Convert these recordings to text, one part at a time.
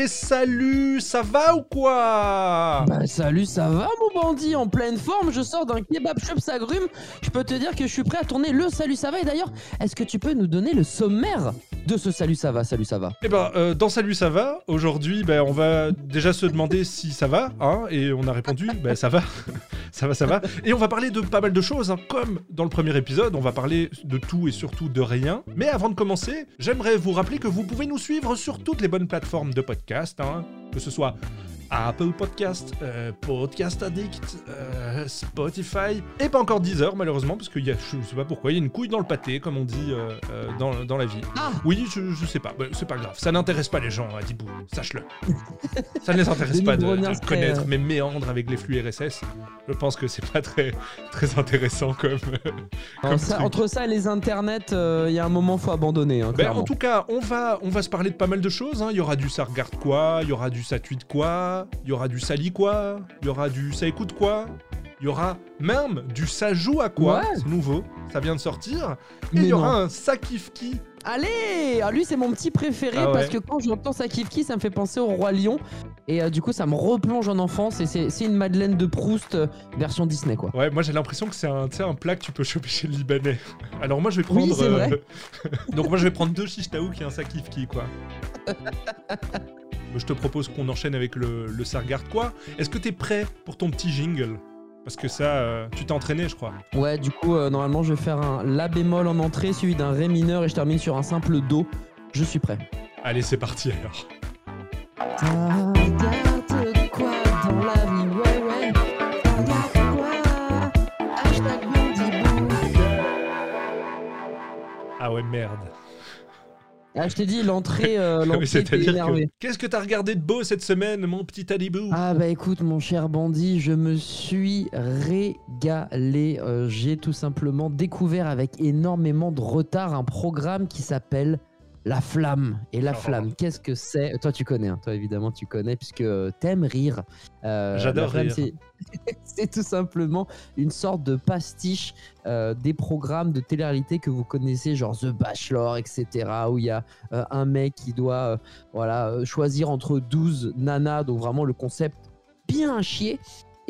Et salut, ça va ou quoi Bah salut, ça va mon bandit En pleine forme, je sors d'un kebab shop s'agrume. Je peux te dire que je suis prêt à tourner le salut ça va. Et d'ailleurs, est-ce que tu peux nous donner le sommaire de ce salut ça va Salut ça va? Eh ben, euh, dans Salut ça va, aujourd'hui, ben, on va déjà se demander si ça va, hein, et on a répondu, ben ça va, ça va, ça va. Et on va parler de pas mal de choses, hein, comme dans le premier épisode, on va parler de tout et surtout de rien. Mais avant de commencer, j'aimerais vous rappeler que vous pouvez nous suivre sur toutes les bonnes plateformes de podcast, hein, que ce soit Apple Podcast, euh, Podcast Addict, euh, Spotify, et pas encore Deezer malheureusement, parce qu'il y a, je sais pas pourquoi, il y a une couille dans le pâté, comme on dit euh, dans, dans la vie. Ah Oui, je, je sais pas, bah, c'est pas grave, ça n'intéresse pas les gens à Dibou, sache-le. ça ne les intéresse pas de, de connaître mes méandres avec les flux RSS. Je pense que c'est pas très, très intéressant comme. Ça- entre ça et les internets, il y a un moment faut abandonner. Hein, Ben, en tout cas, on va, on va se parler de pas mal de choses. hein. Il y aura du ça regarde quoi, il y aura du ça tweet quoi, il y aura du ça lit quoi, il y aura du ça écoute quoi, il y aura même du ça joue à quoi? Ouais. C'est nouveau, ça vient de sortir. Et il y aura non. un ça kiffe qui. Allez ah, Lui c'est mon petit préféré Ah ouais. parce que quand j'entends ça kiffe qui, ça me fait penser au roi lion. Et euh, du coup ça me replonge en enfance et c'est c'est une Madeleine de Proust euh, version Disney quoi. Ouais, moi j'ai l'impression que c'est un, un plat que tu peux choper chez le Libanais. Alors moi je vais prendre. Oui, vrai. Donc moi je vais prendre deux shish taouk et un ça kiffe qui quoi. je te propose qu'on enchaîne avec le, le ça regarde quoi. Est-ce que t'es prêt pour ton petit jingle? Parce que ça, euh, tu t'es entraîné, je crois. Ouais, du coup, euh, normalement, je vais faire un La bémol en entrée, suivi d'un Ré mineur, et je termine sur un simple Do. Je suis prêt. Allez, c'est parti alors. Ah ouais, merde. Ah, je t'ai dit, l'entrée, euh, énervée. Qu'est-ce que t'as regardé de beau cette semaine, mon petit Alibou Ah bah écoute mon cher bandit, je me suis régalé. Euh, J'ai tout simplement découvert avec énormément de retard un programme qui s'appelle La Flamme. Et La Oh. Flamme, qu'est-ce que c'est Toi tu connais, hein. toi évidemment tu connais puisque euh, t'aimes rire. Euh, J'adore rire. c'est- C'est tout simplement une sorte de pastiche euh, des programmes de télé-réalité que vous connaissez, genre The Bachelor, etc. Où il y a euh, un mec qui doit voilà, choisir entre 12 nanas, donc vraiment le concept bien chier.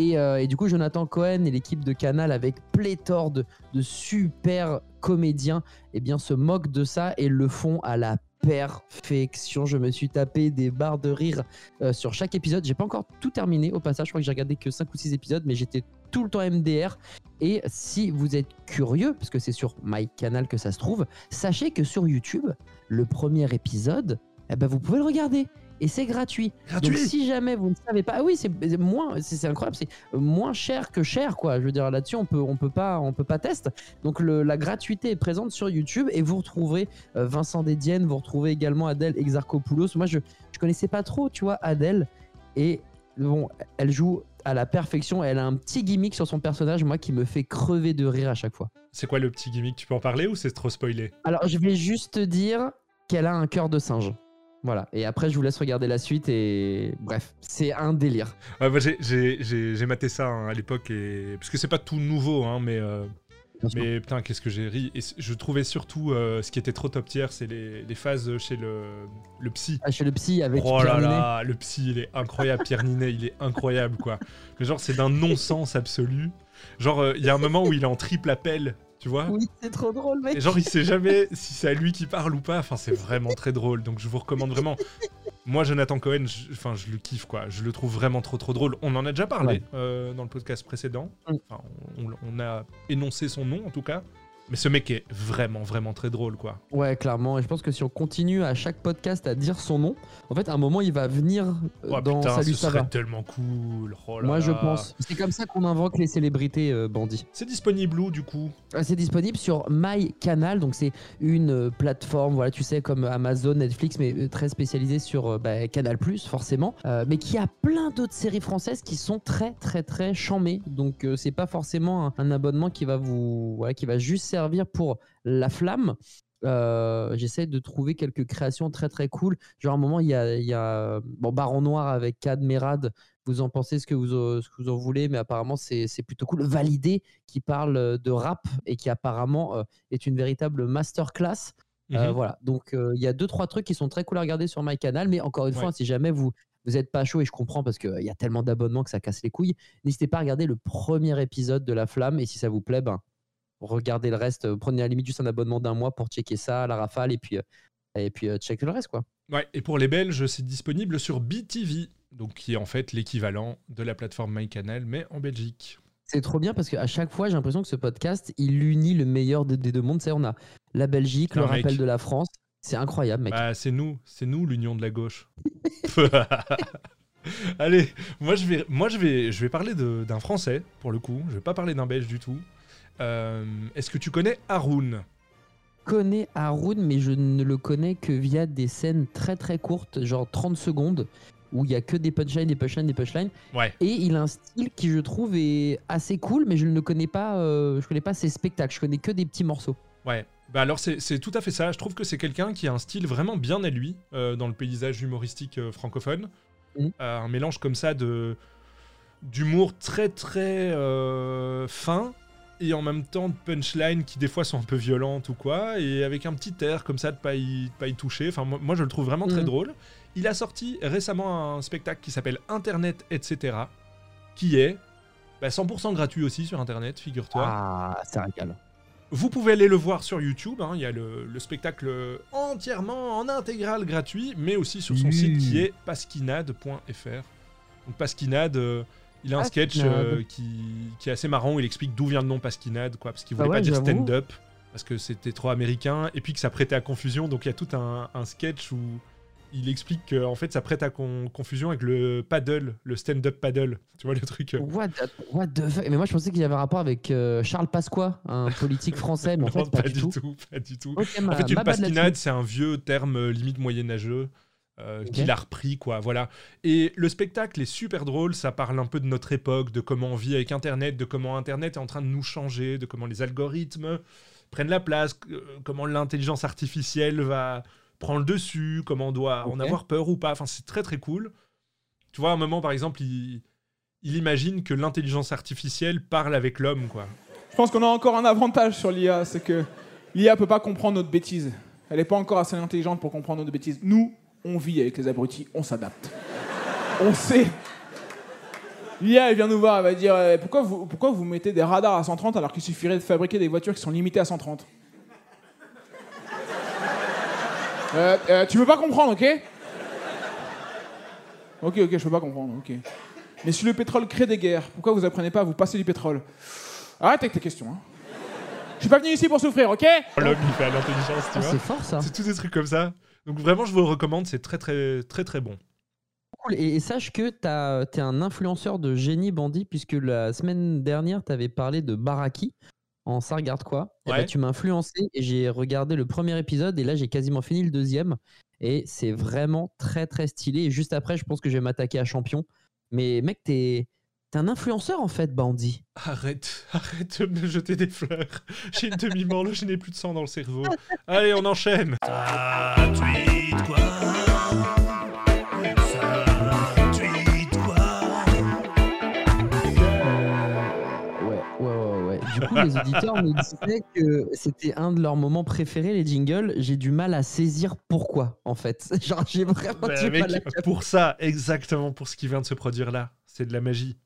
Et, euh, et du coup, Jonathan Cohen et l'équipe de Canal, avec pléthore de, de super comédiens, eh bien, se moquent de ça et le font à la perfection. Je me suis tapé des barres de rire euh, sur chaque épisode. J'ai pas encore tout terminé au passage. Je crois que j'ai regardé que 5 ou 6 épisodes, mais j'étais tout le temps MDR. Et si vous êtes curieux, parce que c'est sur MyCanal que ça se trouve, sachez que sur YouTube, le premier épisode, eh ben, vous pouvez le regarder. Et c'est gratuit. Donc si jamais vous ne savez pas, ah oui c'est moins, c'est incroyable, c'est moins cher que cher quoi. Je veux dire là-dessus on peut on peut pas on peut pas tester. Donc le- la gratuité est présente sur YouTube et vous retrouverez euh, Vincent Dédienne, vous retrouvez également Adèle Exarchopoulos. Moi je je connaissais pas trop tu vois Adèle et bon elle joue à la perfection. Elle a un petit gimmick sur son personnage moi qui me fait crever de rire à chaque fois. C'est quoi le petit gimmick? Tu peux en parler ou c'est trop spoilé? Alors je vais juste te dire qu'elle a un cœur de singe. Voilà, et après je vous laisse regarder la suite et bref, c'est un délire. Ouais, j'ai- maté ça hein, à l'époque, et... parce que c'est pas tout nouveau, hein, mais, euh, mais putain, qu'est-ce que j'ai ri. Et je trouvais surtout euh, ce qui était trop top tier, c'est les, les phases chez le, le psy. Ah, chez le psy avec Oh là Pierre Ninet. là, le psy, il est incroyable. Pierre Ninet, il est incroyable, quoi. Mais genre, c'est d'un non-sens absolu. Genre, euh, il y a un moment où il est en triple appel, tu vois Oui, c'est trop drôle, mec. Et genre, il sait jamais si c'est à lui qui parle ou pas. Enfin, c'est vraiment très drôle. Donc, je vous recommande vraiment. Moi, Jonathan Cohen, je, enfin, je le kiffe, quoi. Je le trouve vraiment trop, trop drôle. On en a déjà parlé Ouais. euh, dans le podcast précédent. Mm. Enfin, on, on a énoncé son nom, en tout cas. Mais ce mec est vraiment, vraiment très drôle, quoi. Ouais, clairement. Et je pense que si on continue à chaque podcast à dire son nom, en fait, à un moment, il va venir euh, Oh, dans putain, Salut, ce ça serait va. tellement cool. Oh là Moi, je pense. C'est comme ça qu'on invoque les célébrités euh, bandits. C'est disponible où, du coup? Euh, C'est disponible sur MyCanal, donc c'est une euh, plateforme, voilà, tu sais, comme Amazon, Netflix, mais très spécialisée sur bah, Canal+, forcément, euh, mais qui a plein d'autres séries françaises qui sont très, très, très chamées. Donc, euh, c'est pas forcément un, un abonnement qui va vous, voilà, qui va juste servir pour la flamme. Euh, J'essaie de trouver quelques créations très très cool. Genre à un moment, il y a, il y a bon, Baron Noir avec Cad Merad. Vous en pensez ce que vous, en- ce que vous en voulez, mais apparemment c'est plutôt cool. Validé qui parle euh, de rap et qui apparemment euh, est une véritable masterclass. Euh, Mhm. voilà, donc euh, il y a deux trois trucs qui sont très cool à regarder sur MyCanal, mais encore une Ouais. fois, si jamais vous vous êtes pas chaud et je comprends parce qu'il y a tellement d'abonnements que ça casse les couilles, n'hésitez pas à regarder le premier épisode de La Flamme et si ça vous plaît, ben regardez le reste. euh, Prenez à la limite juste un abonnement d'un mois pour checker ça, la rafale et puis euh, et puis euh, checker le reste quoi. Ouais, et pour les Belges, c'est disponible sur BTV, donc qui est en fait l'équivalent de la plateforme MyCanal, mais en Belgique. C'est trop bien parce qu'à chaque fois, j'ai l'impression que ce podcast, il unit le meilleur des, deux mondes. C'est on a la Belgique, le mec. rappel de la France. C'est incroyable, mec. Bah, c'est nous, c'est nous l'union de la gauche. Allez, moi je vais, moi je vais, je vais parler d'un Français pour le coup. Je vais pas parler d'un Belge du tout. Euh, Est-ce que tu connais Haroun? Je connais Haroun, mais je ne le connais que via des scènes très très courtes, genre 30 secondes, où il y a que des punchlines, des punchlines, des punchlines. Ouais. Et il a un style qui, je trouve, est assez cool, mais je ne connais pas, euh, je connais pas ses spectacles. Je connais que des petits morceaux. Ouais. Bah alors c'est tout à fait ça. Je trouve que c'est quelqu'un qui a un style vraiment bien à lui euh, dans le paysage humoristique euh, francophone. Euh, un mélange comme ça de d'humour très très fin et en même temps de punchlines qui des fois sont un peu violentes ou quoi et avec un petit air comme ça de pas y, de pas y toucher. Enfin moi, moi, je le trouve vraiment très Mhm. drôle. Il a sorti récemment un spectacle qui s'appelle Internet etc. qui est bah, 100% gratuit aussi sur Internet, figure-toi. Ah, c'est un. Vous pouvez aller le voir sur YouTube, hein, il y a le, le spectacle entièrement en intégrale gratuit, mais aussi sur son site qui est pasquinade.fr. Donc Pasquinade, euh, il a un sketch Pasquinade. euh, qui, qui est assez marrant où il explique d'où vient le nom Pasquinade, quoi, parce qu'il Bah voulait pas ouais, dire stand-up, parce que c'était trop américain, et puis que ça prêtait à confusion, donc il y a tout un, un sketch où il explique que en fait ça prête à con- confusion avec le paddle, le stand-up paddle, tu vois le truc. euh, What, the- what the fuck? Mais moi, je pensais qu'il y avait un rapport avec euh, Charles Pasqua, un politique français, mais en non, fait, pas, du tout. pas du tout. En fait, une pasquinade, c'est un vieux terme euh, limite moyenâgeux euh, qu'il a repris, quoi. Voilà. Et le spectacle est super drôle. Ça parle un peu de notre époque, de comment on vit avec Internet, de comment Internet est en train de nous changer, de comment les algorithmes prennent la place, euh, comment l'intelligence artificielle va prendre le dessus, comment on doit en avoir peur ou pas. Enfin, c'est très très cool. Tu vois, à un moment, par exemple, il, il imagine que l'intelligence artificielle parle avec l'homme, quoi. Je pense qu'on a encore un avantage sur l'IA, c'est que l'IA peut pas comprendre notre bêtise. Elle n'est pas encore assez intelligente pour comprendre notre bêtise. Nous, on vit avec les abrutis, on s'adapte. on sait. L'IA, elle vient nous voir, elle va dire euh, pourquoi, vous, pourquoi vous mettez des radars à 130 alors qu'il suffirait de fabriquer des voitures qui sont limitées à 130 Euh, euh, Tu peux pas comprendre, ok? Ok, ok, je peux pas comprendre, ok. Mais si le pétrole crée des guerres, pourquoi vous apprenez pas à vous passer du pétrole? Arrête avec tes questions. Hein. Je suis pas venu ici pour souffrir, ok? L'homme, il fait à l'intelligence, tu Ah, vois. c'est fort ça. C'est tous des trucs comme ça. Donc vraiment, je vous le recommande, c'est très très très très bon. Cool. Et, et sache que t'as- t'es un influenceur de génie bandit, puisque la semaine dernière, tu avais parlé de Baraki en ça regarde quoi. Et bah, tu m'as influencé et j'ai regardé le premier épisode et là j'ai quasiment fini le deuxième. Et c'est vraiment très très stylé. Et juste après, je pense que je vais m'attaquer à Champion. Mais mec, t'es t'es un influenceur en fait, bandit. Arrête, arrête de me jeter des fleurs. J'ai une demi-morle, je n'ai plus de sang dans le cerveau. Allez, on enchaîne. Ça tweet quoi? Ça tweet quoi? Ouais, ouais, ouais, ouais. Du coup, les auditeurs me disaient que c'était un de leurs moments préférés, les jingles. J'ai du mal à saisir pourquoi, en fait. Genre, j'ai vraiment Bah, du mec, mal à pour ça, exactement pour ce qui vient de se produire là, c'est de la magie.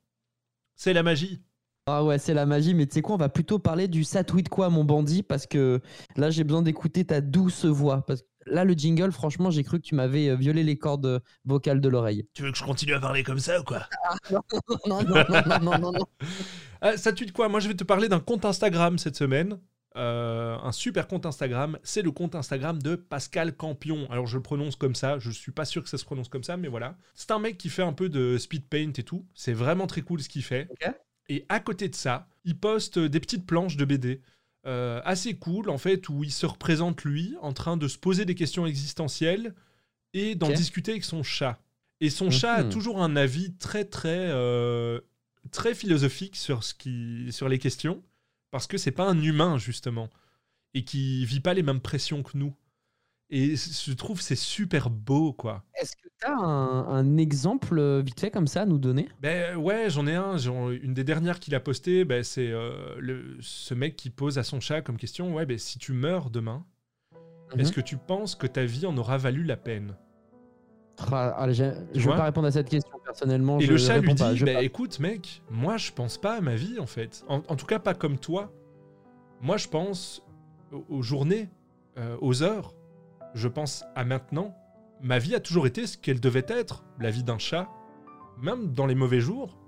C'est la magie. Ah ouais, c'est la magie, mais tu sais quoi, on va plutôt parler du ça tweet quoi, mon bandit, parce que là, j'ai besoin d'écouter ta douce voix. Parce que là, le jingle, franchement, j'ai cru que tu m'avais euh, violé les cordes euh, vocales de l'oreille. Tu veux que je continue à parler comme ça ou quoi? Non, non, non, non, non, non, non. Ah, ça quoi? Moi, je vais te parler d'un compte Instagram cette semaine. Euh, un super compte Instagram. C'est le compte Instagram de Pascal Campion. Alors, je le prononce comme ça. Je suis pas sûr que ça se prononce comme ça, mais voilà. C'est un mec qui fait un peu de speed paint et tout. C'est vraiment très cool ce qu'il fait. Et à côté de ça, il poste des petites planches de BD. euh, assez cool en fait où il se représente lui en train de se poser des questions existentielles et d'en discuter avec son chat. Et son chat a Mhm. toujours un avis très très euh, très philosophique sur ce qui sur les questions parce que c'est pas un humain justement et qui vit pas les mêmes pressions que nous. Et je trouve c'est super beau quoi. Est-ce que tu as un, un exemple euh, vite fait comme ça à nous donner? Ben ouais, j'en ai un. J'en- Une des dernières qu'il a postées, ben, c'est euh, le, ce mec qui pose à son chat comme question Ouais, ben, si tu meurs demain, Mhm. est-ce que tu penses que ta vie en aura valu la peine? Je vais vois pas répondre à cette question personnellement. Et je le chat lui dit pas, je bah, écoute, mec, moi je pense pas à ma vie en fait. En, en tout cas, pas comme toi. Moi je pense aux, aux journées, euh, aux heures. Je pense à maintenant. Ma vie a toujours été ce qu'elle devait être, la vie d'un chat. Même dans les mauvais jours,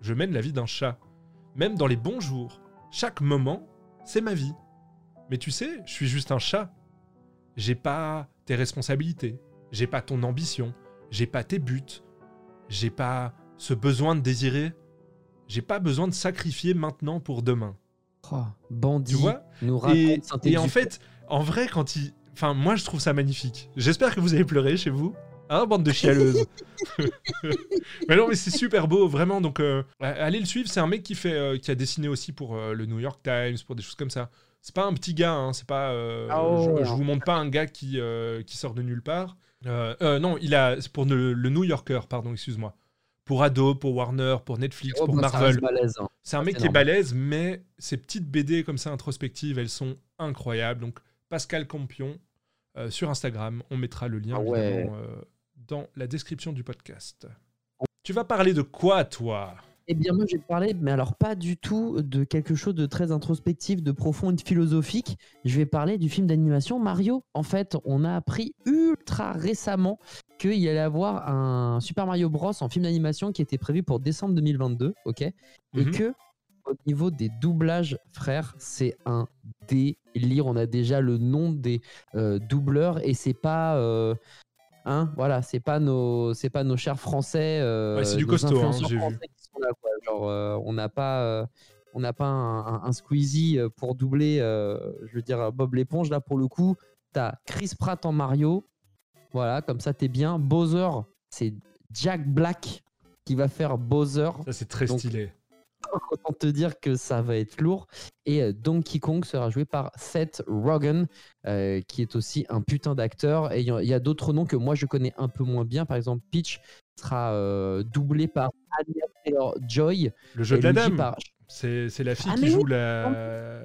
je mène la vie d'un chat. Même dans les bons jours, chaque moment, c'est ma vie. Mais tu sais, je suis juste un chat. J'ai pas tes responsabilités, j'ai pas ton ambition, j'ai pas tes buts, j'ai pas ce besoin de désirer, j'ai pas besoin de sacrifier maintenant pour demain. Oh, bandit. Tu vois? nous raconte et, et en fait, en vrai, quand il. Enfin, moi, je trouve ça magnifique. J'espère que vous avez pleuré chez vous. Hein, bande de chialeuses. mais non, mais c'est super beau, vraiment. Donc, euh, allez le suivre. C'est un mec qui, fait, euh, qui a dessiné aussi pour euh, le New York Times, pour des choses comme ça. C'est pas un petit gars, hein, c'est pas. Ah oh. je, je vous montre pas un gars qui, qui sort de nulle part. Euh, euh, non, il a. C'est pour le, le New Yorker, pardon, excuse-moi. Pour Adobe, pour Warner, pour Netflix, Oh, pour bah, ça Marvel. hein. C'est un Ça, mec qui est balèze, mais ces petites BD comme ça introspectives, elles sont incroyables. Donc Pascal Campion euh, sur Instagram, on mettra le lien Ah ouais. dans la description du podcast. Tu vas parler de quoi, toi? Eh bien, moi, je vais te parler, mais alors pas du tout de quelque chose de très introspectif, de profond et de philosophique. Je vais parler du film d'animation Mario. En fait, on a appris ultra récemment qu'il y allait avoir un Super Mario Bros en film d'animation qui était prévu pour décembre 2022, ok? Et Mhm. que au niveau des doublages, frère, c'est un délire. On a déjà le nom des euh, doubleurs et c'est pas. euh, Hein, voilà, c'est pas nos, c'est pas nos chers Français. euh, Ouais, c'est du costaud, hein, j'ai vu. Là, quoi. Genre, euh, on n'a pas, euh, on n'a pas un, un- un Squeezie euh, pour doubler, je veux dire Bob l'éponge là pour le coup. T'as Chris Pratt en Mario, voilà, comme ça t'es bien. Bowser, c'est Jack Black qui va faire Bowser. Ça, c'est très Donc, stylé. Autant te dire que ça va être lourd. Et Donkey Kong sera joué par Seth Rogen, euh, qui est aussi un putain d'acteur. Et il y a, d'autres noms que moi je connais un peu moins bien. Par exemple, Peach sera euh, doublé par Anya Taylor-Joy. Le jeu de la Luigi dame, par- c'est c'est la fille Ah, qui joue oui. la, la,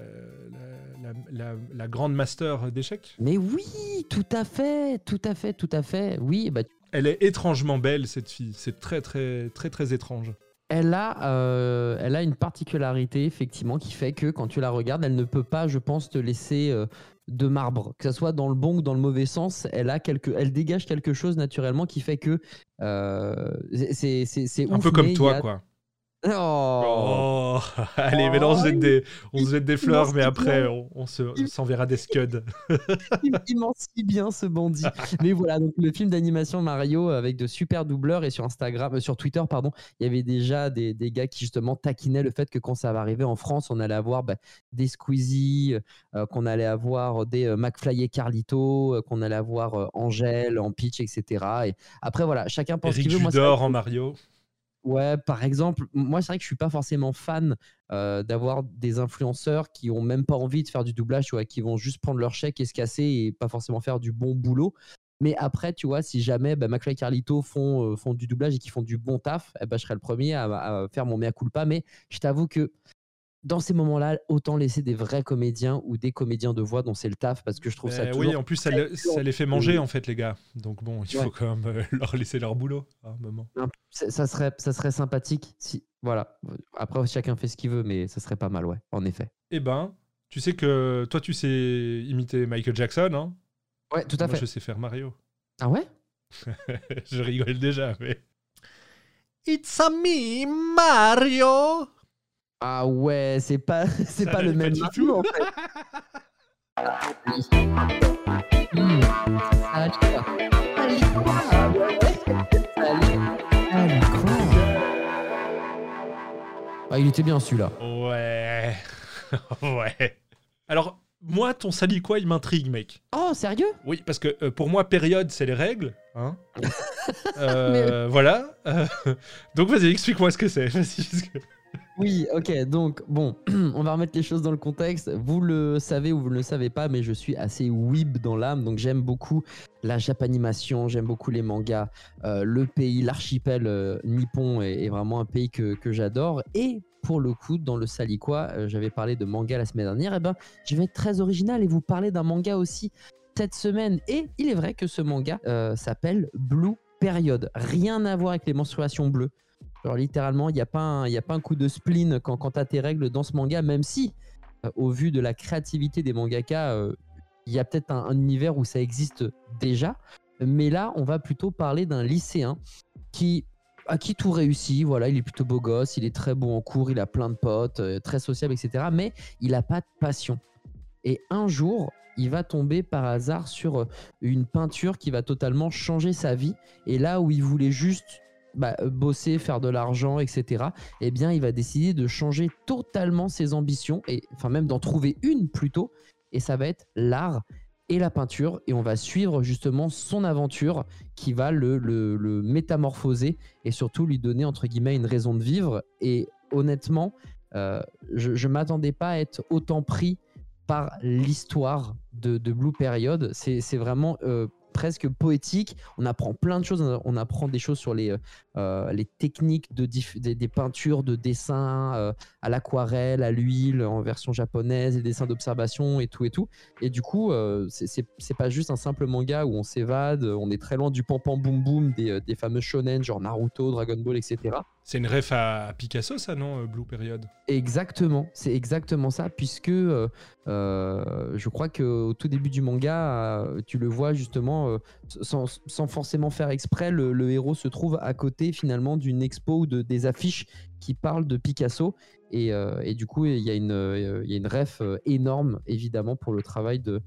la- la- la grande master d'échecs. Mais oui, tout à fait, tout à fait, tout à fait. Oui, bah, Elle est étrangement belle, cette fille. C'est très, très, très, très étrange. Elle a, euh, elle a une particularité effectivement qui fait que quand tu la regardes, elle ne peut pas, je pense, te laisser euh, de marbre, que ce soit dans le bon ou dans le mauvais sens. Elle a quelque, elle dégage quelque chose naturellement qui fait que euh, c'est c'est c'est Un ouf, peu comme toi, a- quoi. Oh. Oh, allez, mais là, on se jette des, on se jette des fleurs, mais après, on, on se- on s'enverra des scuds. il, ment si bien ce bandit. Mais voilà, donc le film d'animation Mario avec de super doubleurs et sur Instagram, euh, sur Twitter, pardon, il y avait déjà des, des gars qui justement taquinaient le fait que quand ça va arriver en France, on allait avoir bah, des Squeezie, euh, qu'on allait avoir des euh, McFly et Carlito, qu'on allait avoir Angèle en Peach, etc. Et après, voilà, chacun pense qu'il veut. Moi, en Mario. Ouais, par exemple, moi c'est vrai que je suis pas forcément fan d'avoir des influenceurs qui ont même pas envie de faire du doublage, qui vont juste prendre leur chèque et se casser et pas forcément faire du bon boulot. Mais après, tu vois, si jamais bah, McFly et Carlito font, du doublage et qui font du bon taf, eh ben, je serai le premier à faire mon mea culpa. Mais je t'avoue que dans ces moments-là, autant laisser des vrais comédiens ou des comédiens de voix dont c'est le taf parce que je trouve ça Ben toujours oui, en plus, ça, le- les fait manger, en fait, les gars. Donc bon, il Ouais. faut quand même euh, leur laisser leur boulot à un moment. Ça ça serait, ça serait sympathique si. Voilà. Après, chacun fait ce qu'il veut, mais ça serait pas mal, ouais, en effet. Eh ben, tu sais que toi, tu sais imiter Michael Jackson, hein? Ouais, tout à Moi, fait. je sais faire Mario. Ah ouais? Je rigole déjà, mais... It's a me, Mario. Ah ouais, c'est pas, c'est pas le pas même du Mario, tout. en fait. Hmm. Ah ouais. Ah, il était bien celui-là. Ouais... ouais... Alors, moi, ton sali quoi, il m'intrigue, mec. Oh, sérieux? Oui, parce que euh, pour moi, période, c'est les règles. Hein Euh, Voilà. Euh, donc, vas-y, explique-moi ce que c'est. Vas-y, Oui, ok, donc bon, on va remettre les choses dans le contexte. Vous le savez ou vous ne le savez pas, mais je suis assez weeb dans l'âme, donc j'aime beaucoup la japanimation, j'aime beaucoup les mangas. Euh, le pays, l'archipel euh, nippon est, vraiment un pays que, j'adore. Et pour le coup, dans le Saliquois, euh, j'avais parlé de manga la semaine dernière, et ben je vais être très original et vous parler d'un manga aussi cette semaine. Et il est vrai que ce manga euh, s'appelle Blue Period. Rien à voir avec les menstruations bleues. Littéralement, il n'y a, pas un- a un coup de spleen quand, quand tes règles dans ce manga, même si, euh, au vu de la créativité des mangaka, euh, il y a peut-être un, un univers où ça existe déjà. Mais là, on va plutôt parler d'un lycéen qui à qui tout réussit. Voilà, il est plutôt beau gosse, il est très bon en cours, il a plein de potes, euh, très sociable, etc. Mais il n'a pas de passion. Et un jour, il va tomber par hasard sur une peinture qui va totalement changer sa vie. Et là où il voulait juste bah, euh, bosser, faire de l'argent, etc., eh bien, il va décider de changer totalement ses ambitions, et enfin même d'en trouver une plutôt. Et ça va être l'art et la peinture. Et on va suivre justement son aventure qui va le, métamorphoser et surtout lui donner entre guillemets une raison de vivre. Et honnêtement, euh, je ne m'attendais pas à être autant pris par l'histoire de, de Blue Period. C'est c'est vraiment euh, presque poétique. On apprend plein de choses. On apprend des choses sur les, euh, les techniques de des, peintures, de dessin euh, à l'aquarelle, à l'huile, en version japonaise, les dessins d'observation et tout et tout. Et du coup, euh, c'est- pas juste un simple manga où on s'évade, on est très loin du pam pam boum boum des, euh, des fameux shonen genre Naruto, Dragon Ball, etc. C'est une ref à Picasso, ça, non, euh, Blue Period? Exactement, c'est exactement ça, puisque euh, je crois qu'au tout début du manga, tu le vois justement, sans, sans forcément faire exprès, le, le héros se trouve à côté finalement d'une expo ou de, des affiches qui parlent de Picasso. Et, euh, et du coup, il y, a une, euh, il y a une ref euh, énorme, évidemment, pour le travail de,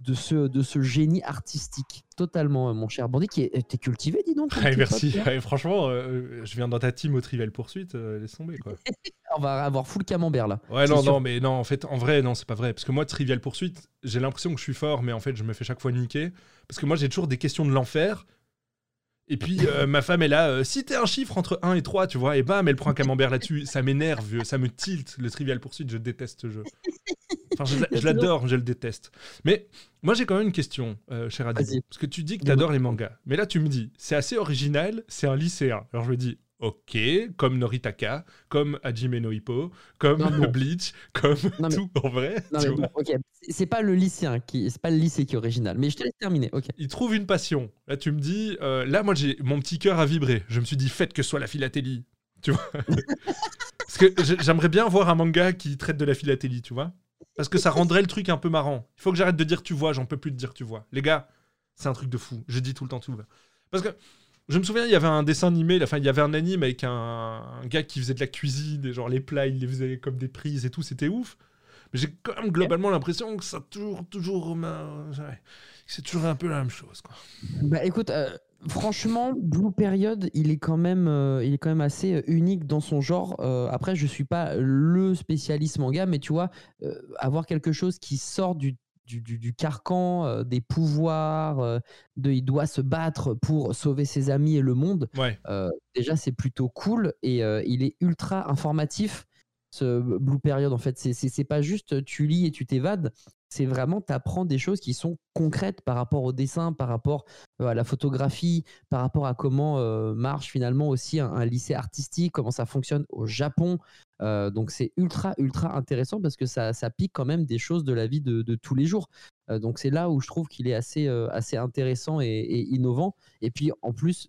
de, ce, de ce génie artistique. Totalement, mon cher Bandit, qui est t'es cultivé, dis donc. Ouais, petit merci. Ouais, franchement, euh, je viens dans ta team au Trivial Poursuite, euh, laisse tomber, quoi. On va avoir full camembert là. Ouais, non, sûr. non, mais non, en fait, en vrai, non, c'est pas vrai. Parce que moi, Trivial Poursuite, j'ai l'impression que je suis fort, mais en fait, je me fais chaque fois niquer. Parce que moi, j'ai toujours des questions de l'enfer. Et puis, euh, ma femme est là, euh, si t'es un chiffre entre 1 et 3, tu vois, et bam, elle prend un camembert là-dessus. Ça m'énerve, ça me tilte, le Trivial Poursuite, je déteste ce jeu. Enfin, je, je l'adore, je le déteste. Mais moi, j'ai quand même une question, euh, cher. Vas-y. Parce que tu dis que t'adores les mangas. Mais là, tu me dis, c'est assez original, c'est un lycéen. Alors, je me dis, ok, comme Noritaka, comme Hajime no Hippo, comme Non. Bleach, comme Non, mais- tout, en vrai. Non tu mais vois. bon, ok, c'est- pas le lycéen qui, c'est pas le lycée qui est original. Mais je te laisse terminer. Ok. Il trouve une passion. Là, tu me dis, euh, là, moi, j'ai mon petit cœur a vibré. Je me suis dit, faites que ce soit la philatélie. Tu vois Parce que j'ai- j'aimerais bien voir un manga qui traite de la philatélie, tu vois Parce que ça rendrait le truc un peu marrant. Il faut que j'arrête de dire tu vois, j'en peux plus de dire tu vois. Les gars, c'est un truc de fou. Je dis tout le temps tu vois. Parce que je me souviens, il y avait un dessin animé, enfin, il y avait un anime avec un, gars qui faisait de la cuisine, et genre les plats, il les faisait comme des prises et tout, c'était ouf. Mais j'ai quand même globalement l'impression que ça toujours, toujours, c'est toujours un peu la même chose, quoi. Bah écoute, euh, franchement, Blue Period, il est quand même, euh, il est quand même assez euh, unique dans son genre. Après, je suis pas le spécialiste manga, mais tu vois, avoir quelque chose qui sort du du, du- du carcan euh, des pouvoirs, euh, de il doit se battre pour sauver ses amis et le monde. Ouais. Euh, déjà, c'est plutôt cool et il est ultra informatif. Ce Blue Period, en fait, c'est- pas juste tu lis et tu t'évades. C'est vraiment, tu apprends des choses qui sont concrètes par rapport au dessin, par rapport à la photographie, par rapport à comment euh, marche finalement aussi un, un lycée artistique, comment ça fonctionne au Japon. Euh, donc c'est ultra, ultra intéressant parce que ça, ça pique quand même des choses de la vie de, de tous les jours. Euh, donc c'est là où je trouve qu'il est assez, euh, assez intéressant et, et innovant. Et puis en plus,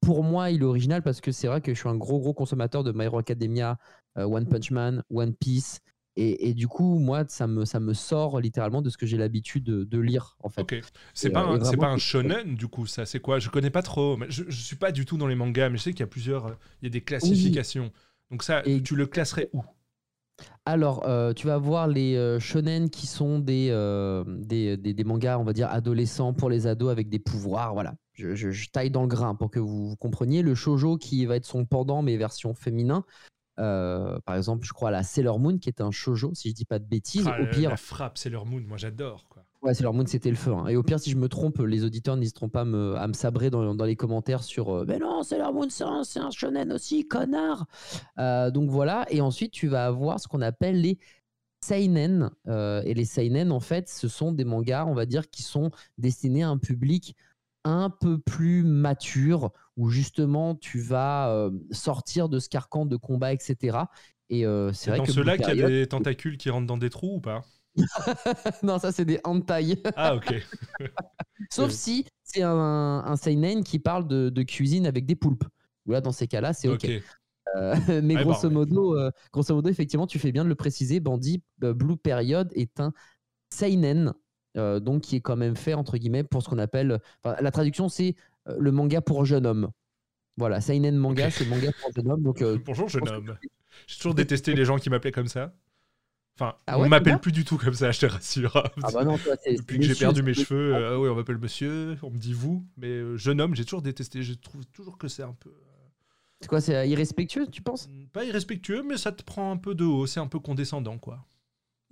pour moi, il est original parce que c'est vrai que je suis un gros, gros consommateur de My Hero Academia, One Punch Man, One Piece. Et, et du coup, moi, ça me, ça me sort littéralement de ce que j'ai l'habitude de, de lire, en fait. Ok. C'est pas, euh, c'est pas un shonen, du coup, ça, c'est quoi? Je connais pas trop. Mais je, je suis pas du tout dans les mangas, mais je sais qu'il y a plusieurs. Il y a des classifications. Donc, ça, Et- tu le classerais où? Alors, euh, tu vas voir les euh, shonen qui sont des, euh, des, des- des mangas, on va dire, adolescents pour les ados avec des pouvoirs. Voilà, je, je- je taille dans le grain pour que vous, vous compreniez. Le shojo qui va être son pendant, mais version féminin. Euh, par exemple, je crois à la Sailor Moon qui est un shojo, si je dis pas de bêtises. Ah, Au pire, La frappe, leur moon. Moi, j'adore. Ouais, Sailor Moon, c'était le feu. hein. Et au pire, si je me trompe, les auditeurs n'hésiteront pas à me, à me sabrer dans, dans les commentaires sur euh, Mais non, Sailor Moon, c'est un, c'est un shonen aussi, connard Euh, Donc voilà. Et ensuite, tu vas avoir ce qu'on appelle les seinen. Euh, et les seinen, en fait, ce sont des mangas, on va dire, qui sont destinés à un public un peu plus mature, où justement, tu vas sortir de ce carcan de combat, etc. Et c'est vrai dans que ceux-là Blue qu'il y a des tentacules qui rentrent dans des trous ou pas? non, ça c'est des hentai. Ah, ok. Sauf si c'est un, un seinen qui parle de, de cuisine avec des poulpes. Ou là, dans ces cas-là, c'est ok. Euh, mais bah, grosso modo, euh, grosso modo, effectivement, tu fais bien de le préciser. Bandit euh, Blue Period est un seinen, donc qui est quand même fait entre guillemets pour ce qu'on appelle. la traduction, c'est le manga pour jeune homme. Voilà, seinen manga, Ok. c'est manga pour jeune homme. Donc, Bonjour, jeune que- homme. J'ai toujours détesté les gens qui m'appelaient comme ça. Enfin, Ah on m'appelle plus du tout comme ça, je te rassure. ah bah non, toi, c'est- Depuis que j'ai perdu mes cheveux, euh, ah oui, on m'appelle monsieur, on me dit vous, mais euh, jeune homme, j'ai toujours détesté. Je trouve toujours que c'est un peu. C'est quoi, c'est euh, irrespectueux, tu penses? Euh, Pas irrespectueux, mais ça te prend un peu de haut, c'est un peu condescendant, quoi.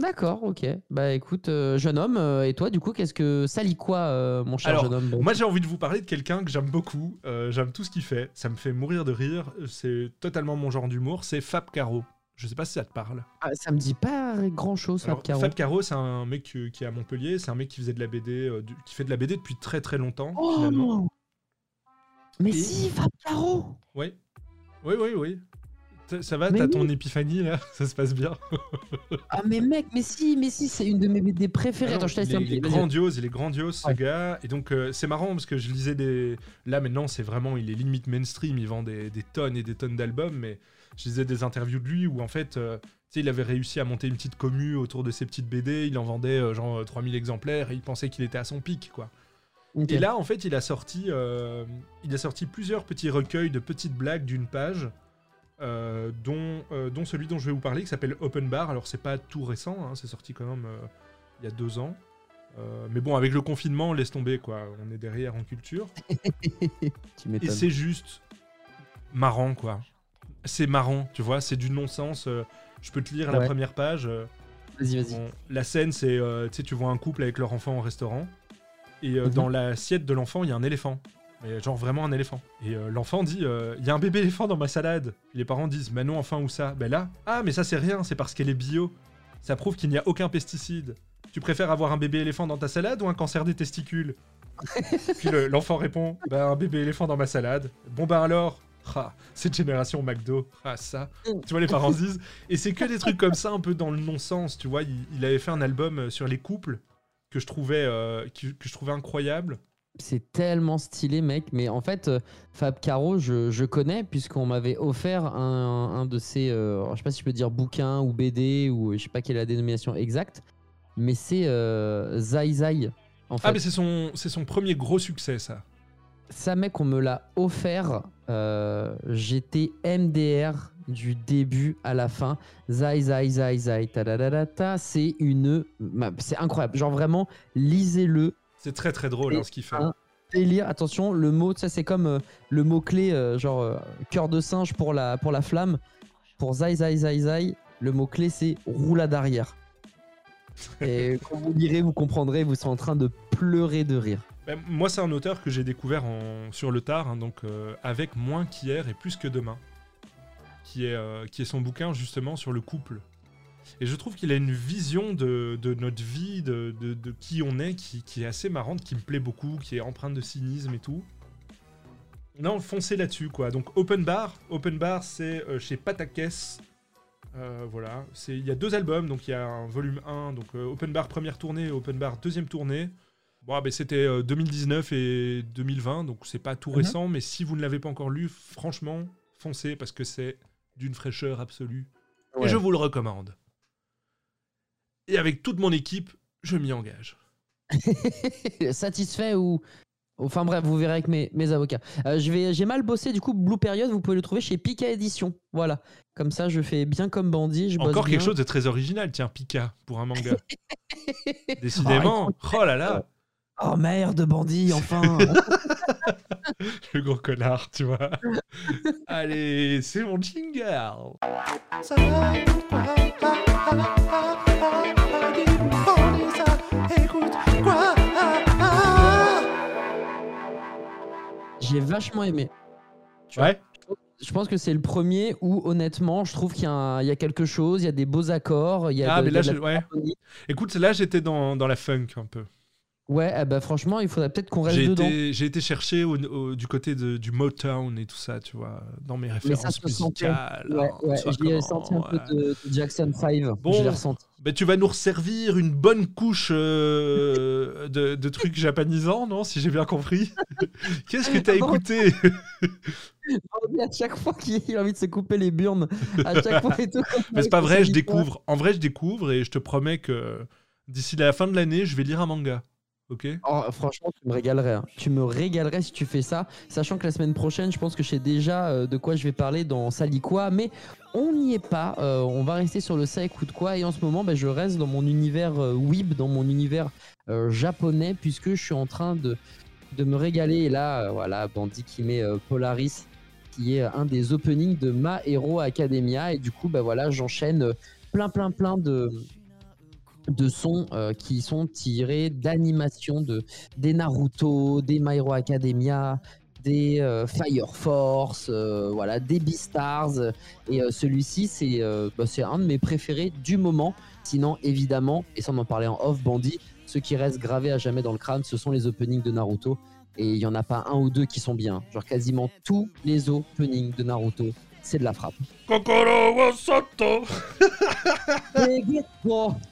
D'accord, ok. Bah écoute, euh, jeune homme, euh, et toi, du coup, qu'est-ce que ça lit quoi, euh, mon cher Alors, jeune homme. Moi, j'ai envie de vous parler de quelqu'un que j'aime beaucoup. euh, j'aime tout ce qu'il fait. Ça me fait mourir de rire. C'est totalement mon genre d'humour. C'est Fab Caro. Je sais pas si ça te parle. Ah, ça me dit pas grand chose, Fab Caro. Fab Caro, c'est un mec euh, qui est à Montpellier. C'est un mec qui faisait de la BD, euh, du- qui fait de la BD depuis très très longtemps. finalement. Oh Mais Et- si, Fab Caro Oui, oui, oui, oui. Ça va, Mais t'as oui. ton épiphanie là? Ça se passe bien? Ah mais mec, mais si, mais si, c'est une de mes BD préférées. Ah non, Attends, je il, est, il est grandiose, il est grandiose ce Ouais. gars. Et donc euh, c'est marrant parce que je lisais des. Là maintenant c'est vraiment, il est limite mainstream, il vend des, des tonnes et des tonnes d'albums, mais je lisais des interviews de lui où en fait, euh, tu sais, il avait réussi à monter une petite commu autour de ses petites BD, il en vendait euh, genre euh, 3000 exemplaires et il pensait qu'il était à son pic quoi. Et là en fait il a sorti, euh, il a sorti plusieurs petits recueils de petites blagues d'une page. euh, dont, euh, dont celui dont je vais vous parler qui s'appelle Open Bar. Alors c'est pas tout récent, hein, c'est sorti quand même euh, il y a deux ans. Euh, mais bon, avec le confinement, laisse tomber quoi. On est derrière en culture. tu Et c'est juste marrant quoi. C'est marrant, tu vois, c'est du non-sens. euh, je peux te lire la première page. euh, Vas-y, vas-y. bon, la scène, c'est, euh, tu sais, tu vois un couple avec leur enfant au restaurant. Et euh, Mhm. dans l'assiette de l'enfant, il y a un éléphant. Mais genre vraiment un éléphant. Et euh, l'enfant dit euh, Il y a un bébé éléphant dans ma salade. Et les parents disent Mais non, enfin, où ça? Ben là. Ah, mais ça, c'est rien, c'est parce qu'elle est bio. Ça prouve qu'il n'y a aucun pesticide. Tu préfères avoir un bébé éléphant dans ta salade ou un cancer des testicules? Puis le- l'enfant répond Bah, un bébé éléphant dans ma salade. Bon, ben alors? Ah, cette génération McDo, ah ça. Tu vois, les parents se disent. Et c'est que des trucs comme ça, un peu dans le non-sens, tu vois. Il, il avait fait un album euh, sur les couples que je trouvais, euh, que je trouvais incroyable. C'est tellement stylé, mec. Mais en fait, euh, Fab Caro, je, je connais puisqu'on m'avait offert un, un de ces, euh, je sais pas si je peux dire bouquins ou BD ou je sais pas quelle est la dénomination exacte, mais c'est euh, Zai Zai. En fait, Ah, mais c'est son, c'est son premier gros succès, ça. Ça, mec, on me l'a offert. euh, J'étais MDR du début à la fin. Zai, zai, zai, zai, ta C'est une. C'est incroyable. Genre vraiment, lisez-le. C'est très très drôle hein, ce qu'il fait. un- Délire. Attention, le mot, ça c'est comme euh, le mot-clé, euh, genre euh, cœur de singe pour la, pour la flamme. Pour zai, zai, zai, zai, le mot-clé c'est roulade arrière. Et quand vous lirez, vous comprendrez, vous serez en train de pleurer de rire. Ben, moi, c'est un auteur que j'ai découvert sur le tard, hein, donc euh, avec moins qu'hier et plus que demain, qui est, euh, qui est son bouquin justement sur le couple. Et je trouve qu'il a une vision de, de notre vie, de, de- qui on est, qui, est assez marrante, qui me plaît beaucoup, qui est empreinte de cynisme et tout. Non, foncez là-dessus, quoi. Donc, Open Bar, Open Bar, c'est euh, chez Patakès. Voilà, il y a deux albums, donc il y a un volume 1, donc Open Bar première tournée, Open Bar deuxième tournée. Bon, ah, ben, c'était euh, 2019 et 2020, donc c'est pas tout Mhm. récent, mais si vous ne l'avez pas encore lu, franchement, foncez parce que c'est d'une fraîcheur absolue. Et je vous le recommande. Et avec toute mon équipe, je m'y engage. Satisfait ou. Enfin bref, vous verrez avec mes, mes avocats. Euh, je vais, j'ai mal bossé, du coup, Blue Period, vous pouvez le trouver chez Pika Édition. Voilà. Comme ça, je fais bien comme bandit. Je Encore quelque bien. chose de très original, tiens, Pika, pour un manga. Décidément, oh là là, Oh merde, bandit, enfin le gros connard, tu vois. Allez, c'est mon jingle. J'ai vachement aimé. Ouais. Je pense que c'est le premier où, honnêtement, je trouve qu'il y, a un- il y a quelque chose, il y a des beaux accords, il y a Ah, de- mais là, de la ouais. Écoute, là, j'étais dans, dans la funk un peu. Ouais, eh ben, franchement, il faudrait peut-être qu'on reste J'ai dedans. été, j'ai été chercher au- au- du côté de, du Motown et tout ça, tu vois, dans mes ça références se sentait. musicales. Ouais, hein, ouais, tu vois j'y ai comment, senti un peu ouais. de, de Jackson 5. Bon. Ressenti. Bah, tu vas nous resservir une bonne couche euh, de, de trucs japonisants, non Si j'ai bien compris? Qu'est-ce que t'as Ah bon écouté? À chaque fois qu'il a envie de se couper les burnes, à chaque fois et tout. Mais c'est pas vrai, je découvre. En vrai, je découvre et je te promets que d'ici la fin de l'année, je vais lire un manga. Oh, franchement, tu me régalerais. hein. Tu me régalerais si tu fais ça. Sachant que la semaine prochaine, je pense que je sais déjà euh, de quoi je vais parler dans Sali quoi. Mais on n'y est pas. Euh, on va rester sur le ça écoute quoi. Et en ce moment, bah, je reste dans mon univers euh, weeb, dans mon univers japonais, puisque je suis en train de, de me régaler. Et là, voilà, Bandit qui met Polaris, qui est un des openings de Ma Hero Academia. Et du coup, bah, voilà, j'enchaîne plein, plein, plein de de sons euh, qui sont tirés d'animations de des Naruto, des My Hero Academia, des euh, Fire Force, euh, voilà, des Beastars. Et celui-ci, c'est bah, un de mes préférés du moment. Sinon, évidemment, et sans en parler en off, Bandit, ceux qui restent gravés à jamais dans le crâne, ce sont les openings de Naruto. Et il y en a pas un ou deux qui sont bien. Genre quasiment tous les openings de Naruto, c'est de la frappe. Kokoro Soto.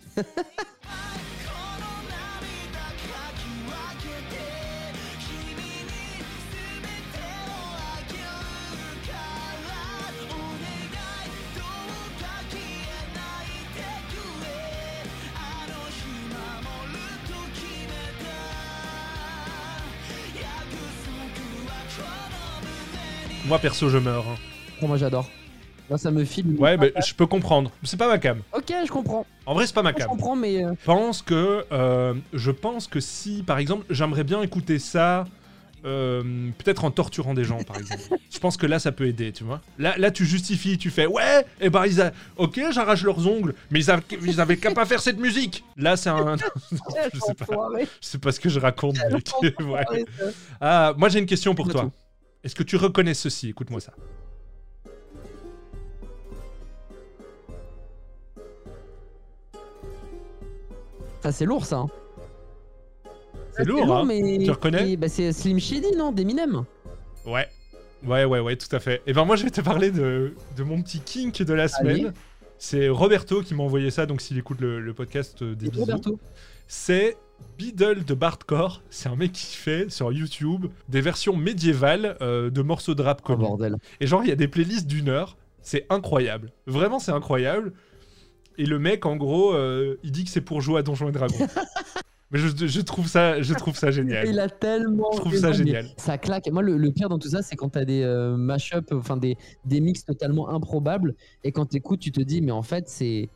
Moi, perso, je meurs. hein. Moi j'adore. Moi ça me file. Ouais, mais je peux comprendre. C'est pas ma cam. Ok, je comprends. En vrai, c'est pas ma Je cam. comprends, mais euh, Je pense que, euh, je pense que si, par exemple, j'aimerais bien écouter ça, euh, peut-être en torturant des gens, par exemple. je pense que là, ça peut aider, tu vois. Là, là, tu justifies, tu fais, ouais, et ben ils, a... ok, j'arrache leurs ongles, mais ils, avaient- ils avaient qu'à pas faire cette musique. Là, c'est un, je sais pas, je sais pas ce que je raconte, mec. Ouais. Ah, moi, j'ai une question pour toi. Est-ce que tu reconnais ceci? Écoute-moi ça. Enfin, c'est lourd ça. hein. C'est lourd, hein mais... Tu reconnais mais, bah, C'est Slim Shady, non D'Eminem. Ouais. Ouais, ouais, ouais, tout à fait. Et ben moi, je vais te parler de, de mon petit kink de la semaine. Allez. C'est Roberto qui m'a envoyé ça, donc s'il écoute le, le podcast, euh, des Et bisous. Roberto. C'est Beadle de Bardcore. C'est un mec qui fait sur YouTube des versions médiévales euh, de morceaux de rap Oh connus. bordel. Et genre, il y a des playlists d'une heure. C'est incroyable. Vraiment, c'est incroyable. Et le mec, en gros, euh, il dit que c'est pour jouer à Donjons et Dragons. Mais je, je trouve ça, je trouve ça génial. Il a tellement. Je trouve ça génial. Ça claque. Moi, le, le pire dans tout ça, c'est quand t'as des euh, mash-up, enfin des, des mix totalement improbables, et quand t'écoutes, tu te dis, mais en fait, c'est.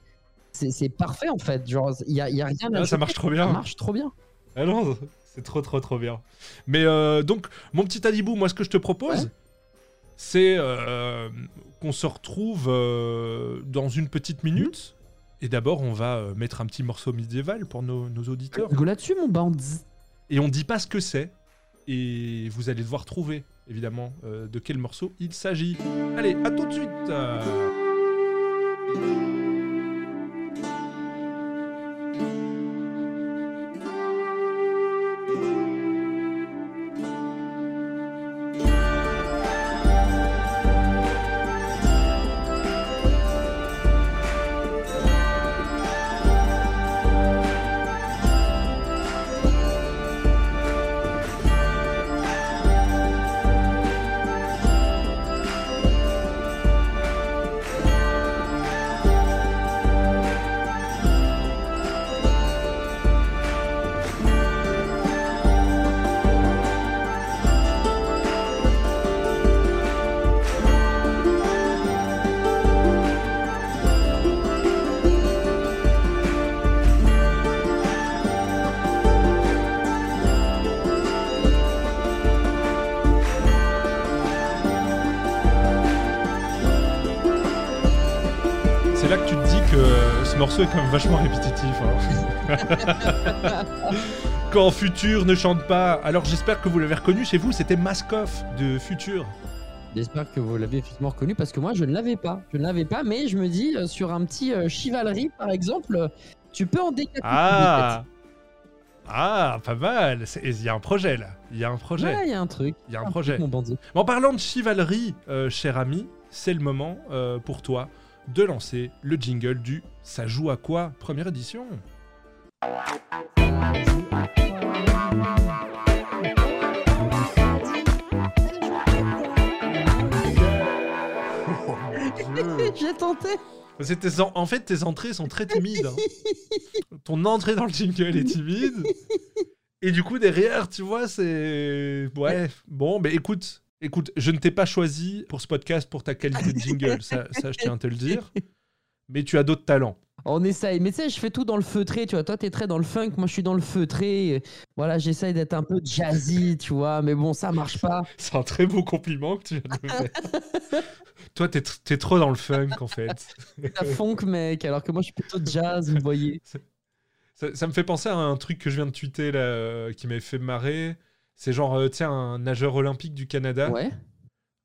Parfait en fait, genre il y a, y a rien à Ah, ça marche trop ça bien. marche trop bien. Ah non, c'est trop trop trop bien. Mais euh, donc, mon petit Alibou, moi ce que je te propose, Ouais. c'est euh, qu'on se retrouve dans une petite minute. Et d'abord, on va euh, mettre un petit morceau médiéval pour nos, nos auditeurs. Go là-dessus mon bandit. Et on dit pas ce que c'est. Et vous allez devoir trouver, évidemment, euh, de quel morceau il s'agit. Allez, à tout de suite quand même vachement répétitif. hein. quand Futur ne chante pas. Alors j'espère que vous l'avez reconnu chez vous, c'était Maskoff de Futur. J'espère que vous l'avez effectivement reconnu parce que moi je ne l'avais pas. Je ne l'avais pas, mais je me dis euh, sur un petit euh, chivalry par exemple, tu peux en décapiter. Ah Ah, pas mal. Il y a un projet là. Il y a un projet. Ouais, il y a un truc. Il y a un projet. Mon bandit. En parlant de chevalerie, euh, cher ami, c'est le moment euh, pour toi de lancer le jingle du Ça joue à quoi Première édition. J'ai tenté. C'était en... en fait, tes entrées sont très timides. hein. Ton entrée dans le jingle est timide. Et du coup, derrière, tu vois, c'est. Ouais, bon, mais écoute, écoute, je ne t'ai pas choisi pour ce podcast pour ta qualité de jingle, ça, ça je tiens à te le dire. Mais tu as d'autres talents. On essaye. Mais tu sais, je fais tout dans le feutré, tu vois. Toi, t'es très dans le funk, moi, je suis dans le feutré. Voilà, j'essaye d'être un peu jazzy, tu vois. Mais bon, ça marche pas. C'est un très beau compliment que tu viens de me faire. Toi, t'es t'es trop dans le funk, en fait. La funk, mec. Alors que moi, je suis plutôt jazz, vous voyez. Ça, ça me fait penser à un truc que je viens de tweeter là, euh, qui m'avait fait marrer. C'est genre, euh, tu sais, un nageur olympique du Canada. Ouais.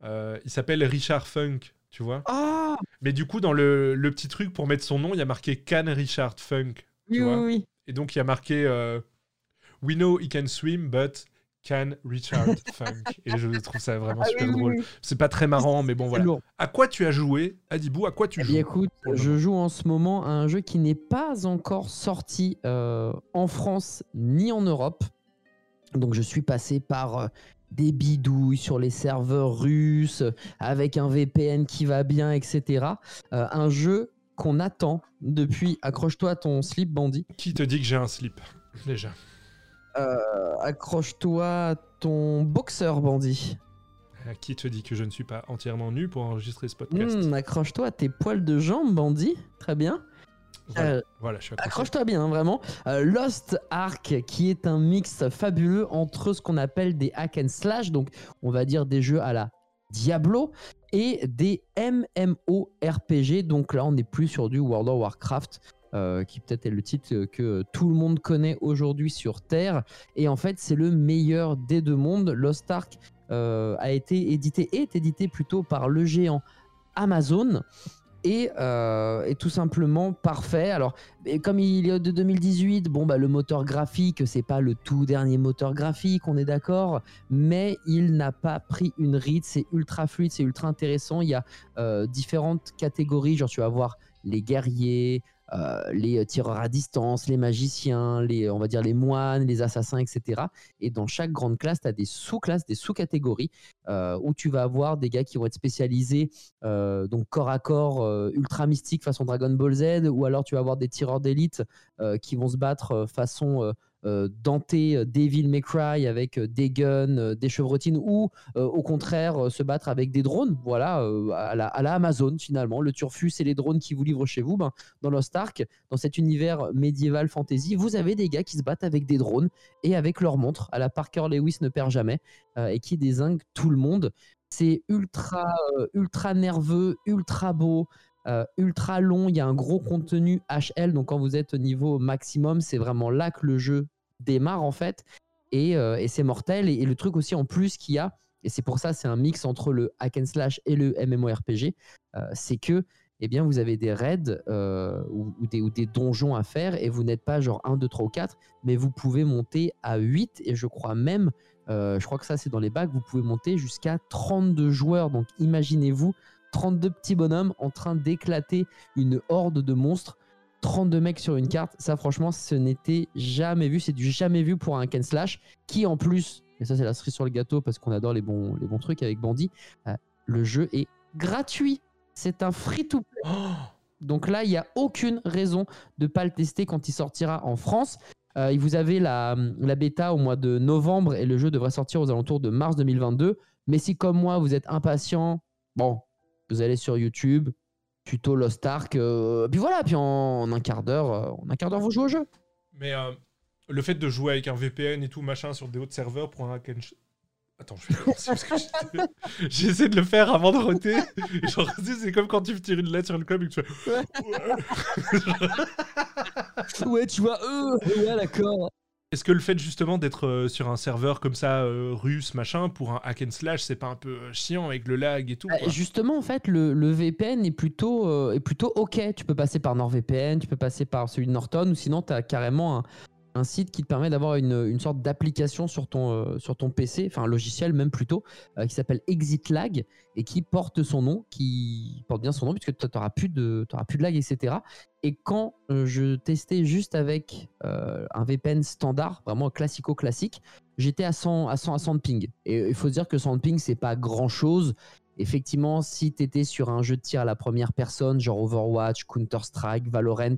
Euh, il s'appelle Richard Funk, tu vois. Ah Mais du coup, dans le, le petit truc pour mettre son nom, il y a marqué Can Richard Funk. Oui, Tu oui, vois oui. Et donc, il y a marqué euh, We know he can swim, but can Richard Funk. Et je trouve ça vraiment Ah super oui, oui, drôle. oui. C'est pas très marrant, mais bon, voilà. lourd. À quoi tu as joué, Adibou? À quoi tu Eh joues bien, écoute, je joue en ce moment à un jeu qui n'est pas encore sorti euh, en France ni en Europe. Donc, je suis passé par euh, des bidouilles sur les serveurs russes, avec un VPN qui va bien, etc. Euh, un jeu qu'on attend depuis. Accroche-toi à ton slip, bandit. Qui te dit que j'ai un slip Déjà? Euh, accroche-toi à ton boxeur, bandit. À qui te dit que je ne suis pas entièrement nu pour enregistrer ce podcast? Hmm, accroche-toi à tes poils de jambes, bandit. Très bien. Voilà. Euh, Voilà. Accroche-toi bien, hein, vraiment. Euh, Lost Ark, qui est un mix fabuleux entre ce qu'on appelle des hack and slash, donc on va dire des jeux à la Diablo, et des MMORPG. Donc là, on n'est plus sur du World of Warcraft. euh, qui peut-être est le titre que tout le monde connaît aujourd'hui sur Terre. Et en fait, c'est le meilleur des deux mondes. Lost Ark euh, a été édité, est édité plutôt par le géant Amazon. Et, euh, est tout simplement parfait. Alors, et comme il est de 2018, bon bah le moteur graphique, c'est pas le tout dernier moteur graphique, on est d'accord, mais il n'a pas pris une ride, c'est ultra fluide, c'est ultra intéressant. Il y a euh, différentes catégories, genre tu vas voir les guerriers, euh, les tireurs à distance, les magiciens, les on va dire les moines, les assassins, etc. Et dans chaque grande classe, tu as des sous-classes, des sous-catégories euh, où tu vas avoir des gars qui vont être spécialisés euh, donc corps à corps euh, ultra mystique façon Dragon Ball Z ou alors tu vas avoir des tireurs d'élite euh, qui vont se battre euh, façon euh, euh, Dante, euh, Devil May Cry avec euh, des guns, euh, des chevrotines ou euh, au contraire euh, se battre avec des drones, voilà, euh, à, la, Amazon finalement, le turfus et les drones qui vous livrent chez vous, ben, dans Lost Ark, dans cet univers médiéval fantasy, vous avez des gars qui se battent avec des drones et avec leur montre, à la Parker Lewis ne perd jamais, euh, et qui désingue tout le monde. C'est ultra, euh, ultra nerveux, ultra beau, euh, ultra long. Il y a un gros contenu HL. Donc, quand vous êtes au niveau maximum, c'est vraiment là que le jeu démarre en fait. Et, euh, c'est mortel. Et, le truc aussi en plus qu'il y a, et c'est pour ça c'est un mix entre le hack and slash et le MMORPG, euh, c'est que eh bien, vous avez des raids ou, des, ou des donjons à faire et vous n'êtes pas genre 1, 2, 3 ou 4, mais vous pouvez monter à 8 et je crois même, je crois que ça c'est dans les bacs, vous pouvez monter jusqu'à 32 joueurs. Donc imaginez-vous 32 petits bonhommes en train d'éclater une horde de monstres. 32 mecs sur une carte, ça franchement ce n'était jamais vu, c'est du jamais vu pour un Ken Slash qui en plus, et ça c'est la cerise sur le gâteau parce qu'on adore les bons, les bons trucs avec Bandit, euh, le jeu est gratuit, c'est un free-to-play. Oh Donc là, il n'y a aucune raison de ne pas le tester quand il sortira en France. Euh, vous avez la, la bêta au mois de novembre et le jeu devrait sortir aux alentours de mars 2022. Mais si comme moi, vous êtes impatient, bon, vous allez sur YouTube, tuto Lost Ark, euh, puis voilà, puis en, en un quart d'heure, euh, en un quart d'heure, vous jouez au jeu. Mais euh, le fait de jouer avec un VPN et tout machin sur des autres serveurs pour un hack and Attends, je vais commencer parce que essayé de le faire avant de roter. Genre, c'est comme quand tu tires une lettre sur le com et que tu fais. Ouais. ouais, tu vois, euh, ouais, d'accord. Est-ce que le fait justement d'être euh, sur un serveur comme ça, euh, russe, machin, pour un hack and slash, c'est pas un peu euh, chiant avec le lag et tout quoi? Justement, en fait, le, le VPN est plutôt, euh, est plutôt OK. Tu peux passer par NordVPN, tu peux passer par celui de Norton, ou sinon, tu as carrément un, un site qui te permet d'avoir une, sorte d'application sur ton, euh, PC, enfin un logiciel même plutôt, euh, qui s'appelle ExitLag et qui porte son nom, qui porte bien son nom puisque tu n'auras plus, de- lag, etc. Et quand euh, je testais juste avec un VPN standard, vraiment classico-classique, j'étais à 100, à 100, à 100 de ping. Et il faut dire que 100 de ping, c'est pas grand-chose. Effectivement, si tu étais sur un jeu de tir à la première personne, genre Overwatch, Counter-Strike, Valorant,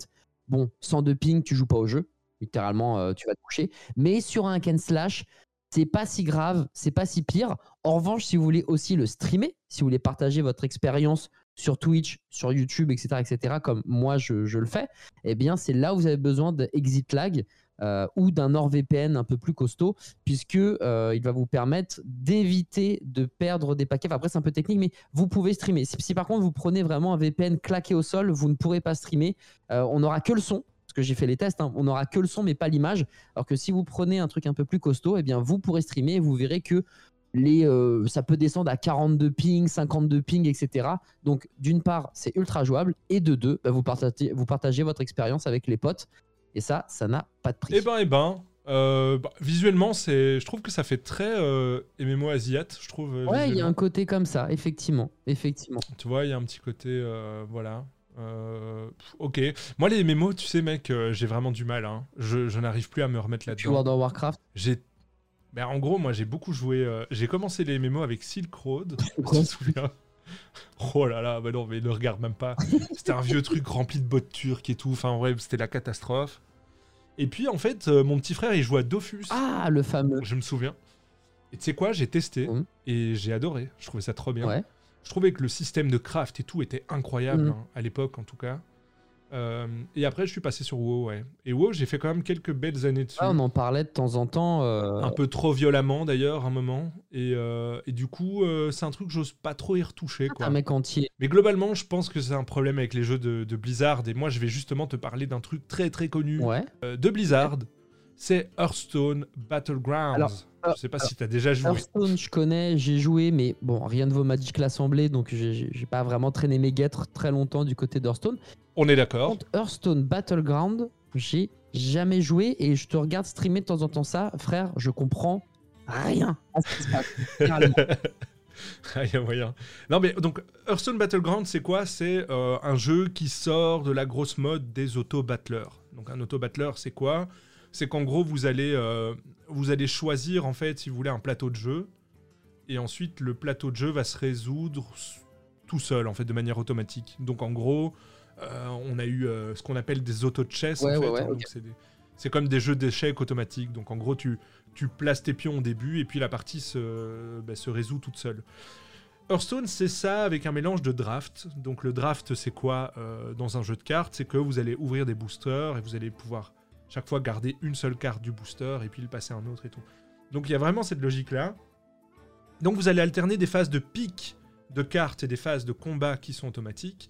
bon, 100 de ping, tu joues pas au jeu. Littéralement, euh, tu vas te coucher. Mais sur un and slash, c'est pas si grave, c'est pas si pire. En revanche, si vous voulez aussi le streamer, si vous voulez partager votre expérience sur Twitch, sur YouTube, etc., etc., comme moi je, le fais, eh bien c'est là où vous avez besoin de Exit Lag euh, ou d'un NordVPN un peu plus costaud, puisque euh, il va vous permettre d'éviter de perdre des paquets. Enfin, après, c'est un peu technique, mais vous pouvez streamer. Si, par contre vous prenez vraiment un VPN claqué au sol, vous ne pourrez pas streamer. On n'aura que le son. Parce que j'ai fait les tests, hein, on n'aura que le son mais pas l'image. Alors que si vous prenez un truc un peu plus costaud, eh bien vous pourrez streamer et vous verrez que les, euh, ça peut descendre à 42 ping, 52 ping, etc. Donc d'une part, c'est ultra jouable et de deux, bah, vous, partagez, vous partagez votre expérience avec les potes et ça, ça n'a pas de prix. Eh ben, eh ben. euh, bah, visuellement, c'est, je trouve que ça fait très euh, MMO Asiat, je trouve. euh, ouais, il y a un côté comme ça, effectivement, effectivement. Tu vois, il y a un petit côté, voilà. Euh, ok. Moi, les MMO, tu sais, mec, euh, j'ai vraiment du mal. hein. Je, je n'arrive plus à me remettre là-dedans. World of Warcraft, J'ai. Ben, en gros, moi, j'ai beaucoup joué. euh, J'ai commencé les MMO avec Silk Road. tu te souviens Oh là là, bah non, mais ne regarde même pas. C'était un vieux truc rempli de bots turcs et tout. Enfin, ouais, c'était la catastrophe. Et puis, en fait, mon petit frère, il jouait à Dofus. ah le fameux. Je me souviens. Et tu sais quoi, j'ai testé Mhm. et j'ai adoré. Je trouvais ça trop bien. Ouais. Je trouvais que le système de craft et tout était incroyable, Mhm. hein, à l'époque en tout cas. Euh, et après, je suis passé sur WoW, ouais. Et WoW, j'ai fait quand même quelques belles années dessus. Ah, on en parlait de temps en temps. euh, Un peu trop violemment d'ailleurs, un moment. Et, euh, et du coup, c'est un truc que j'ose pas trop y retoucher. Quoi. un mec entier. Mais globalement, je pense que c'est un problème avec les jeux de, de Blizzard. Et moi, je vais justement te parler d'un truc très très connu Ouais. de Blizzard. C'est Hearthstone Battlegrounds. Alors, je sais pas si tu as déjà joué. Hearthstone, je connais, j'ai joué, mais bon, rien ne vaut Magic l'Assemblée, donc j'ai- pas vraiment traîné mes guêtres très longtemps du côté d'Hearthstone. On est d'accord. Hearthstone Battleground, j'ai jamais joué et je te regarde streamer de temps en temps ça, frère, je comprends rien à ce qui se passe. Littéralement. Ah, Il y a moyen. Non, mais donc, Hearthstone Battleground, c'est quoi? C'est euh, un jeu qui sort de la grosse mode des auto-battleurs. Donc, un auto-battleur, c'est quoi? C'est qu'en gros, vous allez, euh, vous allez choisir, en fait, si vous voulez, un plateau de jeu. Et ensuite, le plateau de jeu va se résoudre tout seul, en fait, de manière automatique. Donc, en gros, euh, on a eu euh, ce qu'on appelle des auto-chess, Ouais, en fait. ouais, hein. c'est des- c'est comme des jeux d'échecs automatiques. Donc, en gros, tu, tu places tes pions au début et puis la partie se, bah, se résout toute seule. Hearthstone, c'est ça avec un mélange de draft. Donc le draft, c'est quoi euh, dans un jeu de cartes? C'est que vous allez ouvrir des boosters et vous allez pouvoir chaque fois garder une seule carte du booster et puis le passer à un autre et tout. Donc il y a vraiment cette logique-là. Donc vous allez alterner des phases de pique de cartes et des phases de combat qui sont automatiques.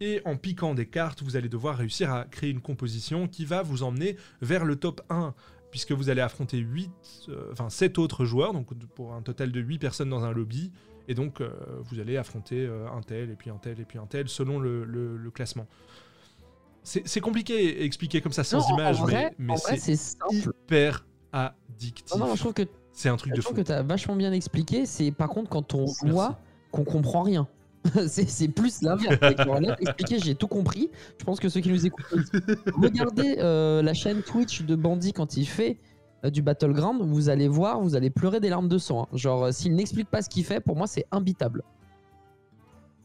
Et en piquant des cartes, vous allez devoir réussir à créer une composition qui va vous emmener vers le top 1 puisque vous allez affronter 8, euh, 7 autres joueurs, donc pour un total de 8 personnes dans un lobby, et donc euh, vous allez affronter euh, un tel, et puis un tel, et puis un tel, selon le classement. C'est compliqué à expliquer comme ça sans Non, image, en vrai, mais, c'est hyper addictif. Non, non, je trouve que, c'est un truc je de trouve fou. que tu as vachement bien expliqué. C'est par contre quand on Merci. voit qu'on comprend rien. c'est plus l'inverse. Expliqué, j'ai tout compris. Je pense que ceux qui nous écoutent, regardez euh, la chaîne Twitch de Bandit quand il fait euh, du Battleground. Vous allez voir, vous allez pleurer des larmes de sang. hein. Genre, euh, s'il n'explique pas ce qu'il fait, pour moi, c'est imbitable.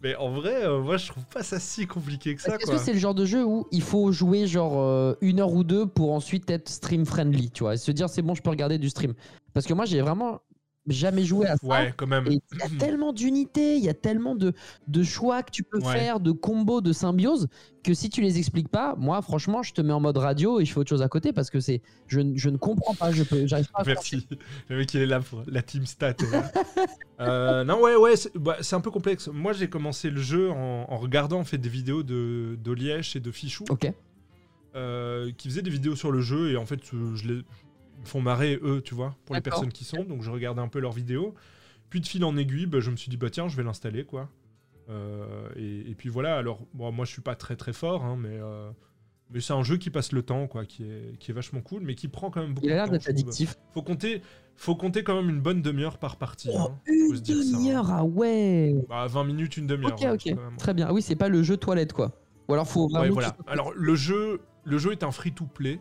Mais en vrai, euh, moi je trouve pas ça si compliqué que ça. Est-ce que c'est le genre de jeu où il faut jouer genre euh, une heure ou deux pour ensuite être stream friendly, tu vois, et se dire c'est bon, je peux regarder du stream. Parce que moi, j'ai vraiment jamais joué à ça. Ouais, quand même. Et il y a tellement d'unités, il y a tellement de, de choix que tu peux Ouais. faire, de combos, de symbiose, que si tu les expliques pas, moi, franchement, je te mets en mode radio et je fais autre chose à côté parce que c'est, je, ne- je ne comprends pas, je peux, j'arrive pas à Merci. Le mec, il est là pour la team stat. Euh, non, ouais, ouais, c'est bah, c'est un peu complexe. Moi, j'ai commencé le jeu en, en regardant en fait des vidéos de, de Liège et de Fichou Ok. euh, qui faisaient des vidéos sur le jeu et en fait, je les me font marrer eux, tu vois, pour les personnes qui sont. Donc, je regardais un peu leurs vidéos. Puis de fil en aiguille, bah, je me suis dit bah tiens, je vais l'installer quoi. Euh, et, et puis voilà. Alors, bon, moi, je suis pas très très fort, hein, mais euh, Mais c'est un jeu qui passe le temps, quoi, qui est, qui est vachement cool, mais qui prend quand même beaucoup Il a l'air d'être addictif. Faut compter, faut compter quand même une bonne demi-heure par partie. Oh, hein. une hein. demi-heure, ah ouais. Bah, 20 minutes, une demi-heure. Ok, ouais, ok. même- Très bien. Oui, c'est pas le jeu toilette, quoi. Ou alors faut. Ouais, voilà. Alors, le jeu, le jeu est un free-to-play.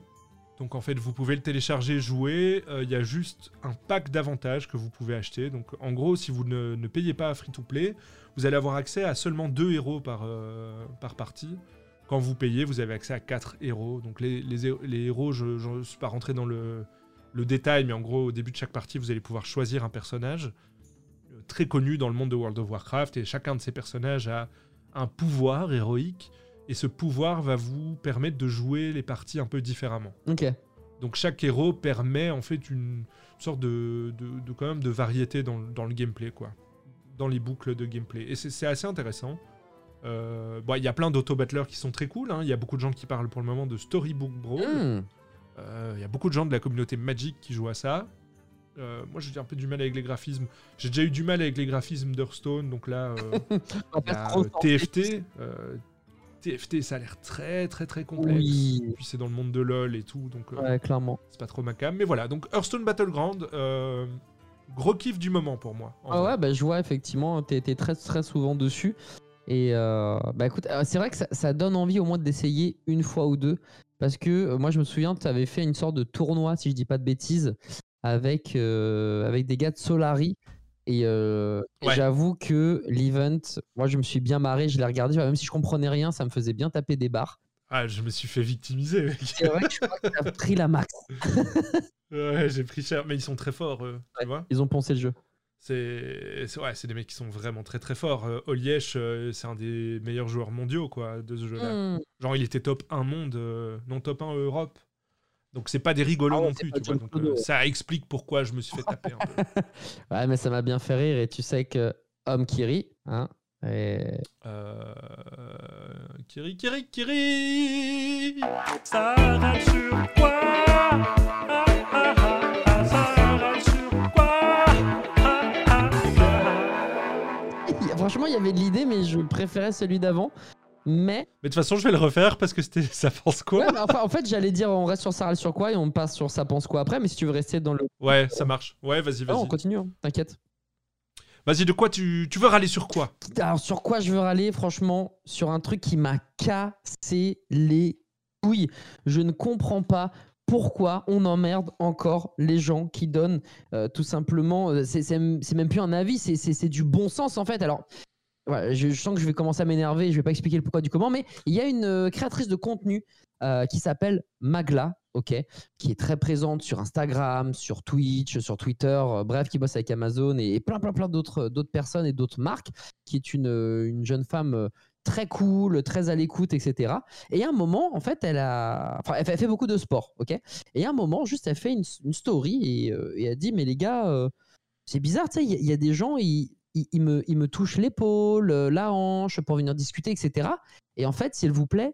Donc, en fait, vous pouvez le télécharger, jouer. Euh, Il y a juste un pack d'avantages que vous pouvez acheter. Donc, en gros, si vous ne, payez pas à free-to-play, vous allez avoir accès à seulement deux héros par, euh, par partie. Quand vous payez, vous avez accès à quatre héros. Donc, les, les, hé- les héros, je ne suis pas rentré dans le, le détail, mais en gros, au début de chaque partie, vous allez pouvoir choisir un personnage euh, très connu dans le monde de World of Warcraft. Et chacun de ces personnages a un pouvoir héroïque. Et ce pouvoir va vous permettre de jouer les parties un peu différemment. Ok. Donc chaque héros permet en fait une sorte de, de, de- quand même de variété dans, le- dans le gameplay, quoi. Dans les boucles de gameplay. Et c'est assez intéressant. Euh, bon, Il y a plein d'auto-battlers qui sont très cool. hein. Il y a beaucoup de gens qui parlent pour le moment de Storybook Brawl. Hmm. Euh, Il y a beaucoup de gens de la communauté Magic qui jouent à ça. Euh, moi, j'ai un peu du mal avec les graphismes. J'ai déjà eu du mal avec les graphismes d'Hearthstone, donc là, euh, euh, TFT. TFT, ça a l'air très, très, très complexe. Oui. Et puis c'est dans le monde de LoL et tout, donc euh, Ouais, clairement. c'est pas trop ma cam. Mais voilà, donc Hearthstone Battleground, euh, gros kiff du moment pour moi. Ah vrai. ouais, bah, je vois effectivement, t'es très très souvent dessus. Et euh, bah écoute, c'est vrai que ça, ça donne envie au moins d'essayer une fois ou deux. Parce que moi je me souviens, tu avais fait une sorte de tournoi, si je dis pas de bêtises, avec, avec des gars de Solari. Et, euh, et Ouais. j'avoue que l'event, moi je me suis bien marré, je l'ai regardé, même si je comprenais rien, ça me faisait bien taper des barres. Ah, je me suis fait victimiser, mec. C'est vrai que je crois que t'as pris la max. ouais, j'ai pris cher, mais ils sont très forts, eux, tu vois. Ils ont poncé le jeu. C'est ouais, c'est des mecs qui sont vraiment très très forts. Euh, Oliesh, euh, c'est un des meilleurs joueurs mondiaux quoi, de ce jeu-là. Hmm. Genre, il était top 1 monde, euh, non top 1 Europe. Donc, c'est pas des rigolos Ah ouais, non plus, tu vois. Donc, euh, ça explique pourquoi je me suis fait taper un peu. Ouais, mais ça m'a bien fait rire et tu sais que homme qui rit, hein, et Euh... Kiri, Kiri, Kiri Ça râle sur quoi Ah, ah, ah, ah, Ça râle sur quoi? Franchement, il y avait de l'idée, mais je préférais celui d'avant. Mais Mais de toute façon, je vais le refaire parce que c'était ça pense quoi Ouais, enfin, en fait, j'allais dire on reste sur ça râle sur quoi et on passe sur ça pense quoi après. Mais si tu veux rester dans le. Ouais, ça marche. Ouais, vas-y, Ah, on vas-y. continue, hein, t'inquiète. Vas-y, de quoi tu... tu veux râler sur quoi Alors, sur quoi je veux râler Franchement, sur un truc qui m'a cassé les couilles. Je ne comprends pas pourquoi on emmerde encore les gens qui donnent euh, tout simplement. euh, c'est même plus un avis, c'est du bon sens en fait. Alors. Je, sens que je vais commencer à m'énerver, je vais pas expliquer le pourquoi du comment, mais il y a une euh, créatrice de contenu euh, qui s'appelle Magla, ok, qui est très présente sur Instagram, sur Twitch, sur Twitter, euh, bref, qui bosse avec Amazon et, plein, plein, plein d'autres d'autres personnes et d'autres marques, qui est une, une jeune femme très cool, très à l'écoute, etc. Et à un moment, en fait, elle a, enfin, elle fait, beaucoup de sport, ok. Et à un moment, juste, elle fait une, story et, euh, elle dit, mais les gars, c'est bizarre, tu sais, il y, y a des gens, ils, ils me, touchent l'épaule, euh, la hanche pour venir discuter, etc. Et en fait, s'il vous plaît,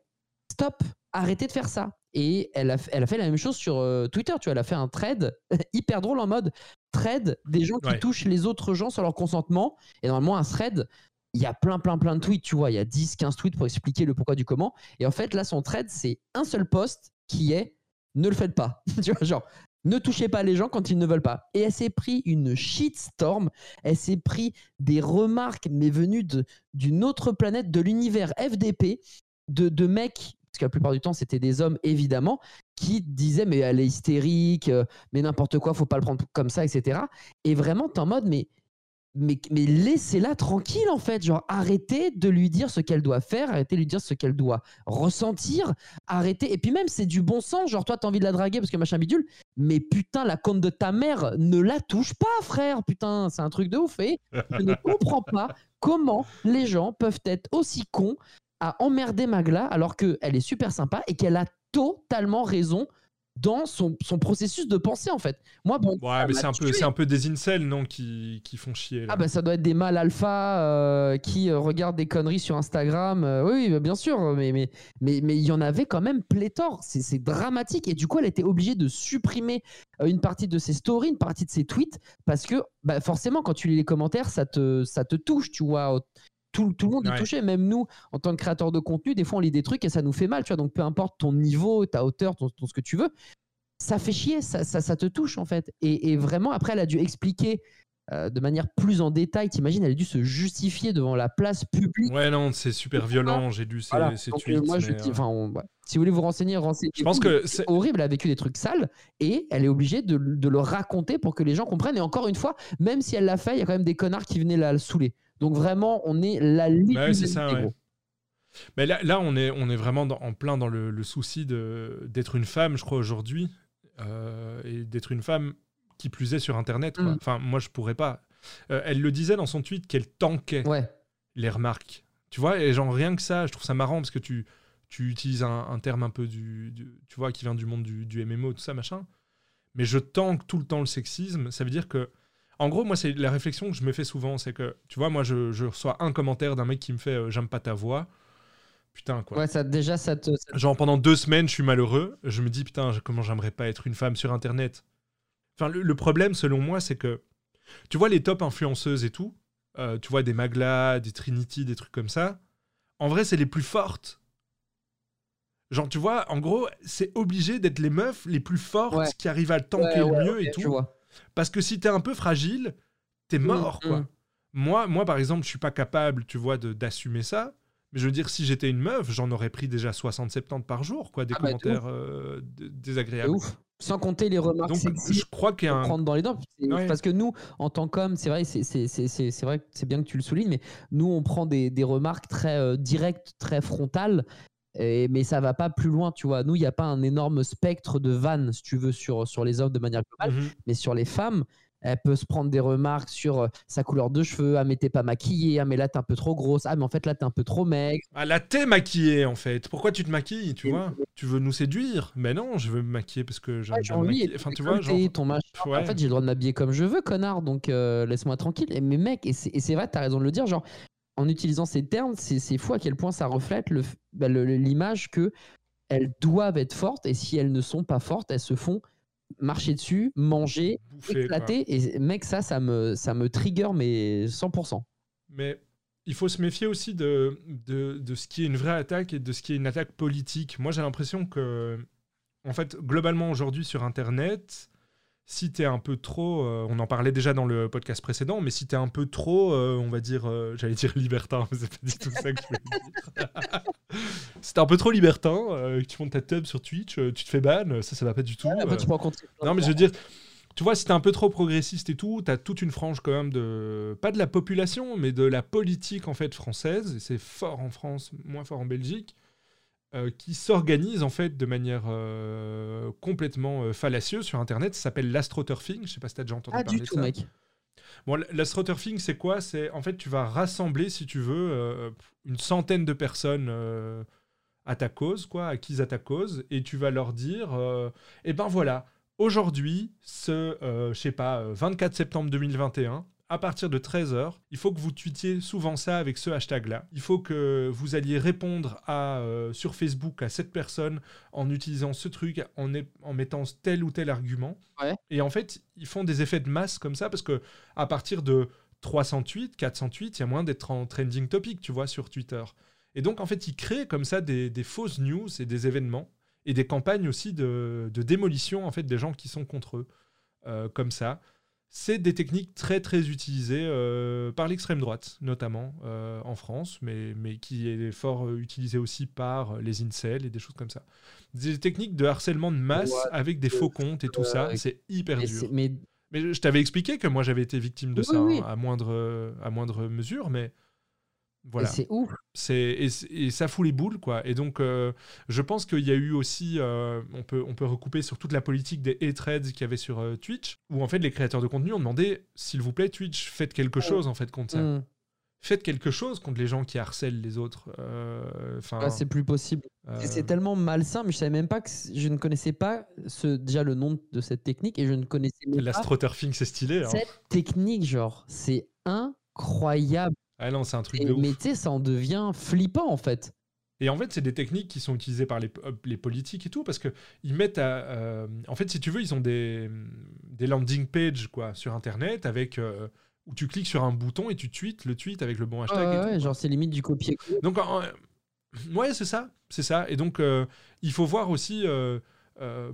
stop, arrêtez de faire ça. Et elle a, f- elle a fait la même chose sur euh, Twitter, tu vois, elle a fait un thread hyper drôle en mode thread des gens qui Ouais. touchent les autres gens sans leur consentement. Et normalement, un thread, il y a plein, plein, plein de tweets, tu vois, il y a 10, 15 tweets pour expliquer le pourquoi du comment. Et en fait, là, son thread, c'est un seul post qui est ne le faites pas. tu vois, genre, ne touchez pas les gens quand ils ne veulent pas. Et elle s'est pris une shitstorm, elle s'est pris des remarques, mais venues d'une autre planète, de l'univers FDP, de, de mecs, parce que la plupart du temps c'était des hommes évidemment, qui disaient mais elle est hystérique, euh, mais n'importe quoi, faut pas le prendre comme ça, etc. Et vraiment, t'es en mode mais, mais, laissez-la tranquille en fait, genre arrêtez de lui dire ce qu'elle doit faire, arrêtez de lui dire ce qu'elle doit ressentir, arrêtez. Et puis même c'est du bon sens, genre toi t'as envie de la draguer parce que machin bidule, mais putain la compte de ta mère ne la touche pas frère, putain c'est un truc de ouf. Et je ne comprends pas comment les gens peuvent être aussi cons à emmerder Magla alors qu'elle est super sympa et qu'elle a totalement raison dans son, son processus de pensée en fait. Moi bon, Ouais, mais m'a c'est un, peu, c'est un peu des incels, non, qui, qui font chier. Là. Ah bah ça doit être des mâles alpha euh, qui euh, regardent des conneries sur Instagram. Euh, oui, oui, bah, bien sûr, mais mais mais mais il y en avait quand même pléthore. C'est dramatique et du coup elle était obligée de supprimer une partie de ses stories, une partie de ses tweets parce que bah, forcément quand tu lis les commentaires ça te ça te touche, tu vois. Tout, tout le monde Ouais. est touché. Même nous, en tant que créateur de contenu, des fois, on lit des trucs et ça nous fait mal. Tu vois, donc peu importe ton niveau, ta hauteur, ton, ton ce que tu veux, ça fait chier, ça, ça, ça te touche en fait. Et, et vraiment, après, elle a dû expliquer euh, de manière plus en détail. T'imagines, elle a dû se justifier devant la place publique. Ouais, non, c'est super violent. J'ai lu ces, Voilà. ces Donc, euh, tweets. moi, je euh, enfin, on- ouais. si vous voulez vous renseigner, renseignez. Je pense que c'est- horrible, elle a vécu des trucs sales et elle est obligée de, de le raconter pour que les gens comprennent. Et encore une fois, même si elle l'a fait, il y a quand même des connards qui venaient la saouler. Donc vraiment, on est la limite. Bah ouais, c'est ça, ouais. Mais là, là, on est, on est vraiment dans- en plein dans le, le souci de- d'être une femme, je crois, aujourd'hui. euh, et d'être une femme qui plus est sur Internet. quoi. Mm. Enfin, moi, je pourrais pas. Euh, elle le disait dans son tweet qu'elle tanquait Ouais. les remarques. Tu vois, et genre rien que ça, je trouve ça marrant parce que tu, tu utilises un, un terme un peu du, du- Tu vois, qui vient du monde du, du MMO, tout ça, machin. Mais je tanque tout le temps le sexisme. Ça veut dire que. En gros, moi, c'est la réflexion que je me fais souvent. C'est que, tu vois, moi, je, je reçois un commentaire d'un mec qui me fait euh, J'aime pas ta voix. Putain, quoi. Ouais, ça, déjà, ça te. ça- Genre pendant deux semaines, je suis malheureux. Je me dis putain, comment j'aimerais pas être une femme sur Internet. Enfin, le, le problème, selon moi, c'est que tu vois les top influenceuses et tout. euh, tu vois des Magla, des Trinity, des trucs comme ça. En vrai, c'est les plus fortes. Genre, tu vois, en gros, c'est obligé d'être les meufs les plus fortes Ouais. qui arrivent à le tanker Ouais, ouais, le mieux et tout. vois. Parce que si t'es un peu fragile, t'es mort, Mm, quoi. mm. Moi, moi, par exemple, je suis pas capable, tu vois, de- d'assumer ça. Mais je veux dire, si j'étais une meuf, j'en aurais pris déjà 60-70 par jour, quoi, des Ah bah, commentaires euh, désagréables. ouf. Sans compter les remarques Donc, sexy. je crois qu'il y a un... prendre dans les dents. Ouais. Parce que nous, en tant qu'hommes, c'est vrai, c'est vrai c'est bien que tu le soulignes, mais nous, on prend des, des remarques très euh, directes, très frontales, et, mais ça va pas plus loin, tu vois. Nous, il n'y a pas un énorme spectre de vannes, si tu veux, sur, sur les hommes de manière globale, Mhm. mais sur les femmes, elle peut se prendre des remarques sur euh, sa couleur de cheveux, ah mais t'es pas maquillée, ah mais là t'es un peu trop grosse, ah mais en fait là t'es un peu trop maigre. Ah, là, t'es maquillée, en fait. Pourquoi tu te maquilles, tu vois? Tu veux nous séduire? Mais non, je veux me maquiller parce que Ouais, j'ai me envie, Enfin, tu vois, genre... ton machin. Ouais. En fait, j'ai le droit de m'habiller comme je veux, connard, donc euh, laisse-moi tranquille. Et, mais mec, et c'est et c'est vrai, t'as raison de le dire, genre, en utilisant ces termes, c'est fou à quel point ça reflète bah, l'image que elles doivent être fortes, et si elles ne sont pas fortes, elles se font marcher dessus, manger, bouffer, quoi. éclater. Et mec, ça, ça me, ça me trigger, mais 100%. Mais il faut se méfier aussi de, de, de ce qui est une vraie attaque et de ce qui est une attaque politique. Moi, j'ai l'impression que, en fait, globalement, aujourd'hui, sur Internet, si t'es un peu trop, euh, on en parlait déjà dans le podcast précédent, mais si t'es un peu trop, euh, on va dire, euh, j'allais dire libertin, mais c'est pas du tout ça que je voulais dire. si t'es un peu trop libertin, que tu montes ta tub sur Twitch, tu te fais ban, ça, ça va pas du tout. Euh. tu Non, mais je veux dire, tu vois, si t'es un peu trop progressiste et tout, t'as toute une frange quand même de. Pas de la population, mais de la politique en fait française, et c'est fort en France, moins fort en Belgique, euh, qui s'organise en fait de manière euh, complètement euh, fallacieuse sur internet. Ça s'appelle l'astroturfing. Je sais pas si t'as déjà entendu Ah, parler du de tout, ça. mec. Bon, l'astroturfing, c'est quoi? C'est en fait, tu vas rassembler, si tu veux, une centaine de personnes à ta cause, quoi, acquises à ta cause, et tu vas leur dire, eh ben voilà, aujourd'hui, ce, je sais pas, euh, 24 septembre 2021. À partir de 13h, il faut que vous tweetiez souvent ça avec ce hashtag-là. Il faut que vous alliez répondre à, euh, sur Facebook à cette personne en utilisant ce truc, en, mettant tel ou tel argument. Ouais. Et en fait, ils font des effets de masse comme ça parce que à partir de 308, 408, il y a moins d'être en trending topic, tu vois, sur Twitter. Et donc, en fait, ils créent comme ça des, des fausses news et des événements et des campagnes aussi de, de démolition, en fait, des gens qui sont contre eux, euh, comme ça. C'est des techniques très, très utilisées euh, par l'extrême droite, notamment euh, en France, mais, mais qui est fort euh, utilisée aussi par les incels et des choses comme ça. Des techniques de harcèlement de masse Ouais, avec des faux comptes et tout ça, c'est hyper Mais dur. mais Mais je t'avais expliqué que moi j'avais été victime de Oui, ça oui. hein, à, moindre, à moindre mesure, mais voilà. c'est ouf. C'est, et, ça fout les boules, quoi. Et donc, euh, je pense qu'il y a eu aussi, euh, on, peut, on peut recouper sur toute la politique des hate-threads qu'il y avait sur euh, Twitch, où en fait les créateurs de contenu ont demandé, s'il vous plaît, Twitch, faites quelque chose en fait contre ça. Mm. Faites quelque chose contre les gens qui harcèlent les autres. Enfin, Ouais, c'est plus possible. C'est tellement malsain, mais je savais même pas que je ne connaissais pas ce, déjà le nom de cette technique et je ne connaissais même pas l'astroturfing, c'est stylé. hein. cette technique, genre, c'est incroyable. Ah non, c'est un truc Et- de ouf. mais tu sais, ça en devient flippant en fait. Et en fait, c'est des techniques qui sont utilisées par les, euh, les politiques et tout, parce que ils mettent à, euh, en fait, si tu veux, ils ont des, des landing pages quoi sur Internet avec euh, où tu cliques sur un bouton et tu tweets le tweet avec le bon hashtag. et ouais, tout, ouais, quoi. genre c'est limite du copier-coller. Donc, ouais, c'est ça, c'est ça. Et donc, il faut voir aussi,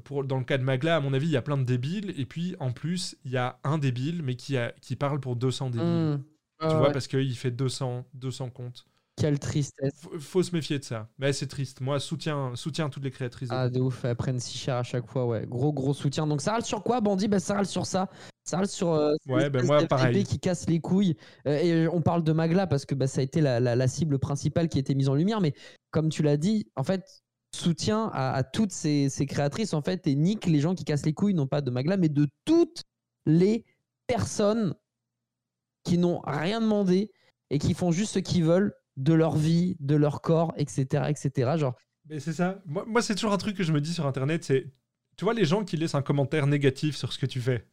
pour, dans le cas de Magla, à mon avis, il y a plein de débiles. Et puis, en plus, il y a un débile, mais qui, a, qui parle pour 200 débiles. Tu Ouais, vois, ouais. parce qu'il fait 200, 200 comptes. Quelle tristesse. Faut, faut se méfier de ça. Mais c'est triste. Moi, soutiens, soutiens toutes les créatrices. Ah, de ouf, elles prennent si cher à chaque fois, ouais. Gros, gros soutien. Donc, ça râle sur quoi, Bandit Bah, ça râle sur ça. Ça râle sur. euh, Ouais, bah, moi, pareil. qui casse les couilles. Euh, et on parle de Magla parce que bah, ça a été la, la- la cible principale qui a été mise en lumière. Mais comme tu l'as dit, en fait, soutien à, à toutes ces, ces créatrices, en fait, et nique les gens qui cassent les couilles, non pas de Magla, mais de toutes les personnes qui n'ont rien demandé et qui font juste ce qu'ils veulent de leur vie, de leur corps, etc. etc. Genre, Mais c'est ça. Moi, moi c'est toujours un truc que je me dis sur Internet, c'est... Tu vois les gens qui laissent un commentaire négatif sur ce que tu fais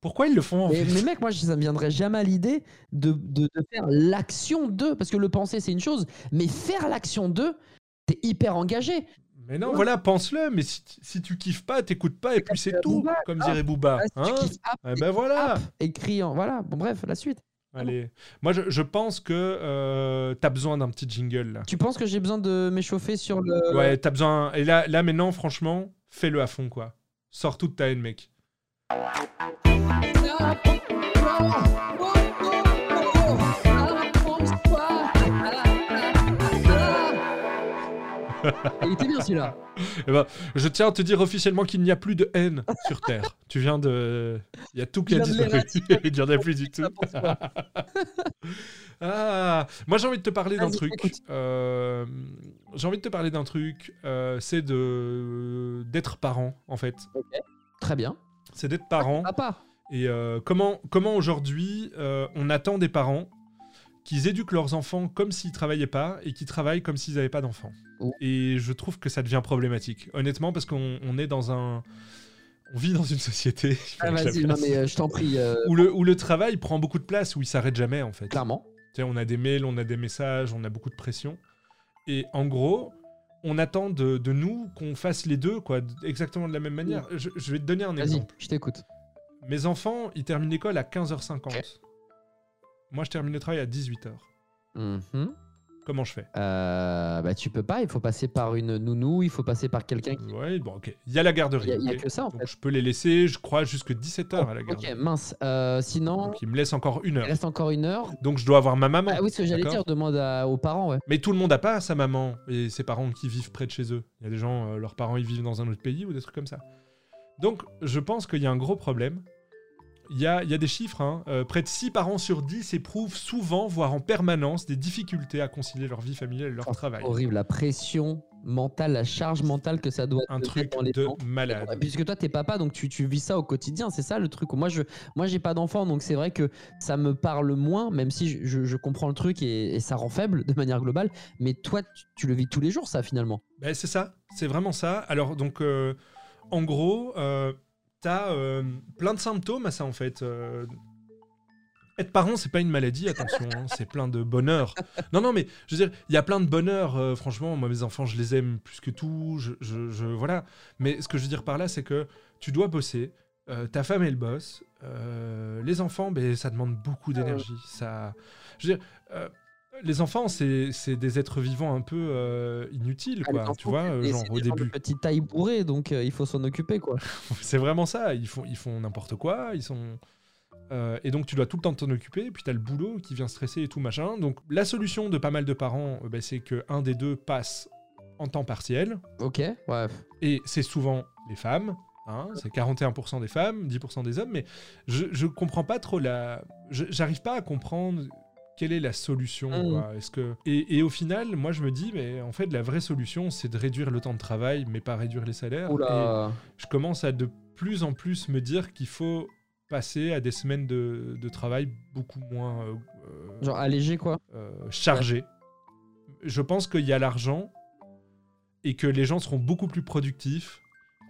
Pourquoi ils le font en Mais, fait mais mec, moi, ça me viendrait jamais à l'idée de, de, de faire l'action 2. Parce que le penser, c'est une chose. Mais faire l'action 2, t'es hyper engagé. Mais non, Ouais. voilà, pense-le. Mais si, si tu kiffes pas, t'écoutes pas, et puis c'est tout, Booba, comme dirait Booba. Ah, si hein tu kiffes, hop, Eh ben voilà. écrit en. Voilà, bon, bref, la suite. Allez. Moi, je, je pense que euh, t'as besoin d'un petit jingle là. Tu penses que j'ai besoin de m'échauffer sur le. Ouais, t'as besoin. Et là, là maintenant, franchement, fais-le à fond quoi. Sors toute ta haine, mec. Il était bien celui-là. Eh ben, je tiens à te dire officiellement qu'il n'y a plus de haine sur Terre. Tu viens de. Il y a tout qui a disparu. Il n'y en a plus du tout. Ah, moi j'ai envie de te parler d'un truc. Euh, j'ai envie de te parler d'un truc. euh, c'est de d'être parent en fait. Très bien. C'est d'être parent. Papa. Et euh, comment, comment aujourd'hui on attend des parents qu'ils éduquent leurs enfants comme s'ils travaillaient pas et qui travaillent comme s'ils n'avaient pas d'enfants. Oh. Et je trouve que ça devient problématique, honnêtement, parce qu'on on est dans un, on vit dans une société Ah, vas-y, non, mais euh, je t'en prie, euh, où le où le travail prend beaucoup de place, où il s'arrête jamais en fait. clairement. Tu sais, on a des mails, on a des messages, on a beaucoup de pression. Et en gros, on attend de, de nous qu'on fasse les deux, quoi, exactement de la même manière. Je, je vais te donner un Vas-y, exemple. je t'écoute. Mes enfants, ils terminent l'école à 15h50. Ok. Moi, je termine le travail à 18h. Mhm. Comment je fais? Euh, bah, tu peux pas, il faut passer par une nounou, il faut passer par quelqu'un qui. Ouais, bon, ok. Il y a la garderie. Il y a, il y a ok. que ça en Donc, fait. je peux les laisser, je crois, jusque 17h à la garderie. Ok, mince. Euh, sinon, Donc, ils me laissent encore une il heure. reste encore une heure. Donc, je dois avoir ma maman. Ah oui, ce que j'allais dire, demande à- aux parents, ouais. Mais tout le monde n'a pas sa maman et ses parents qui vivent près de chez eux. Il y a des gens, euh, leurs parents, ils vivent dans un autre pays ou des trucs comme ça. Donc, je pense qu'il y a un gros problème. Il y a, il y a des chiffres. hein. Euh, près de 6 parents sur 10 éprouvent souvent, voire en permanence, des difficultés à concilier leur vie familiale et leur Oh, travail. Horrible, la pression mentale, la charge mentale que ça doit Un truc dans les de dents. malade. Puisque toi, t'es papa, donc tu, tu vis ça au quotidien, c'est ça le truc. Moi, je, moi, j'ai pas d'enfant, donc c'est vrai que ça me parle moins, même si je, je- je comprends le truc et, et ça rend faible de manière globale. Mais toi, tu, tu le vis tous les jours, ça, finalement. Ben, c'est ça, c'est vraiment ça. Alors, donc, euh, en gros, euh, t'as euh, plein de symptômes à ça, en fait. Euh, être parent, c'est pas une maladie, attention, hein, c'est plein de bonheur. Non, non, mais je veux dire, il y a plein de bonheur. euh, franchement, moi, mes enfants, je les aime plus que tout. Je, je- je- voilà. Mais ce que je veux dire par là, c'est que tu dois bosser. ta femme, elle bosse. les enfants, ben, ça demande beaucoup d'énergie. Ça, je veux dire, les enfants, c'est des êtres vivants un peu euh, inutiles, Ah, quoi. Tu vois, euh, genre au des début. petite taille bourrée, donc euh, il faut s'en occuper, quoi. C'est vraiment ça. Ils font, ils font n'importe quoi. Ils sont. et donc tu dois tout le temps t'en occuper. Puis t'as le boulot qui vient stresser et tout machin. Donc la solution de pas mal de parents, bah, c'est que un des deux passe en temps partiel. Ok, ouais. Et c'est souvent les femmes. hein, c'est 41% des femmes, 10% des hommes. Mais je, je comprends pas trop la. J'arrive pas à comprendre quelle est la solution. Mm. Est-ce que et, et au final, moi je me dis, mais en fait la vraie solution, c'est de réduire le temps de travail, mais pas réduire les salaires. Et- je commence à de plus en plus me dire qu'il faut passer à des semaines de, de travail beaucoup moins euh, euh, Genre allégé, quoi. euh, chargées. Je pense qu'il y a l'argent et que les gens seront beaucoup plus productifs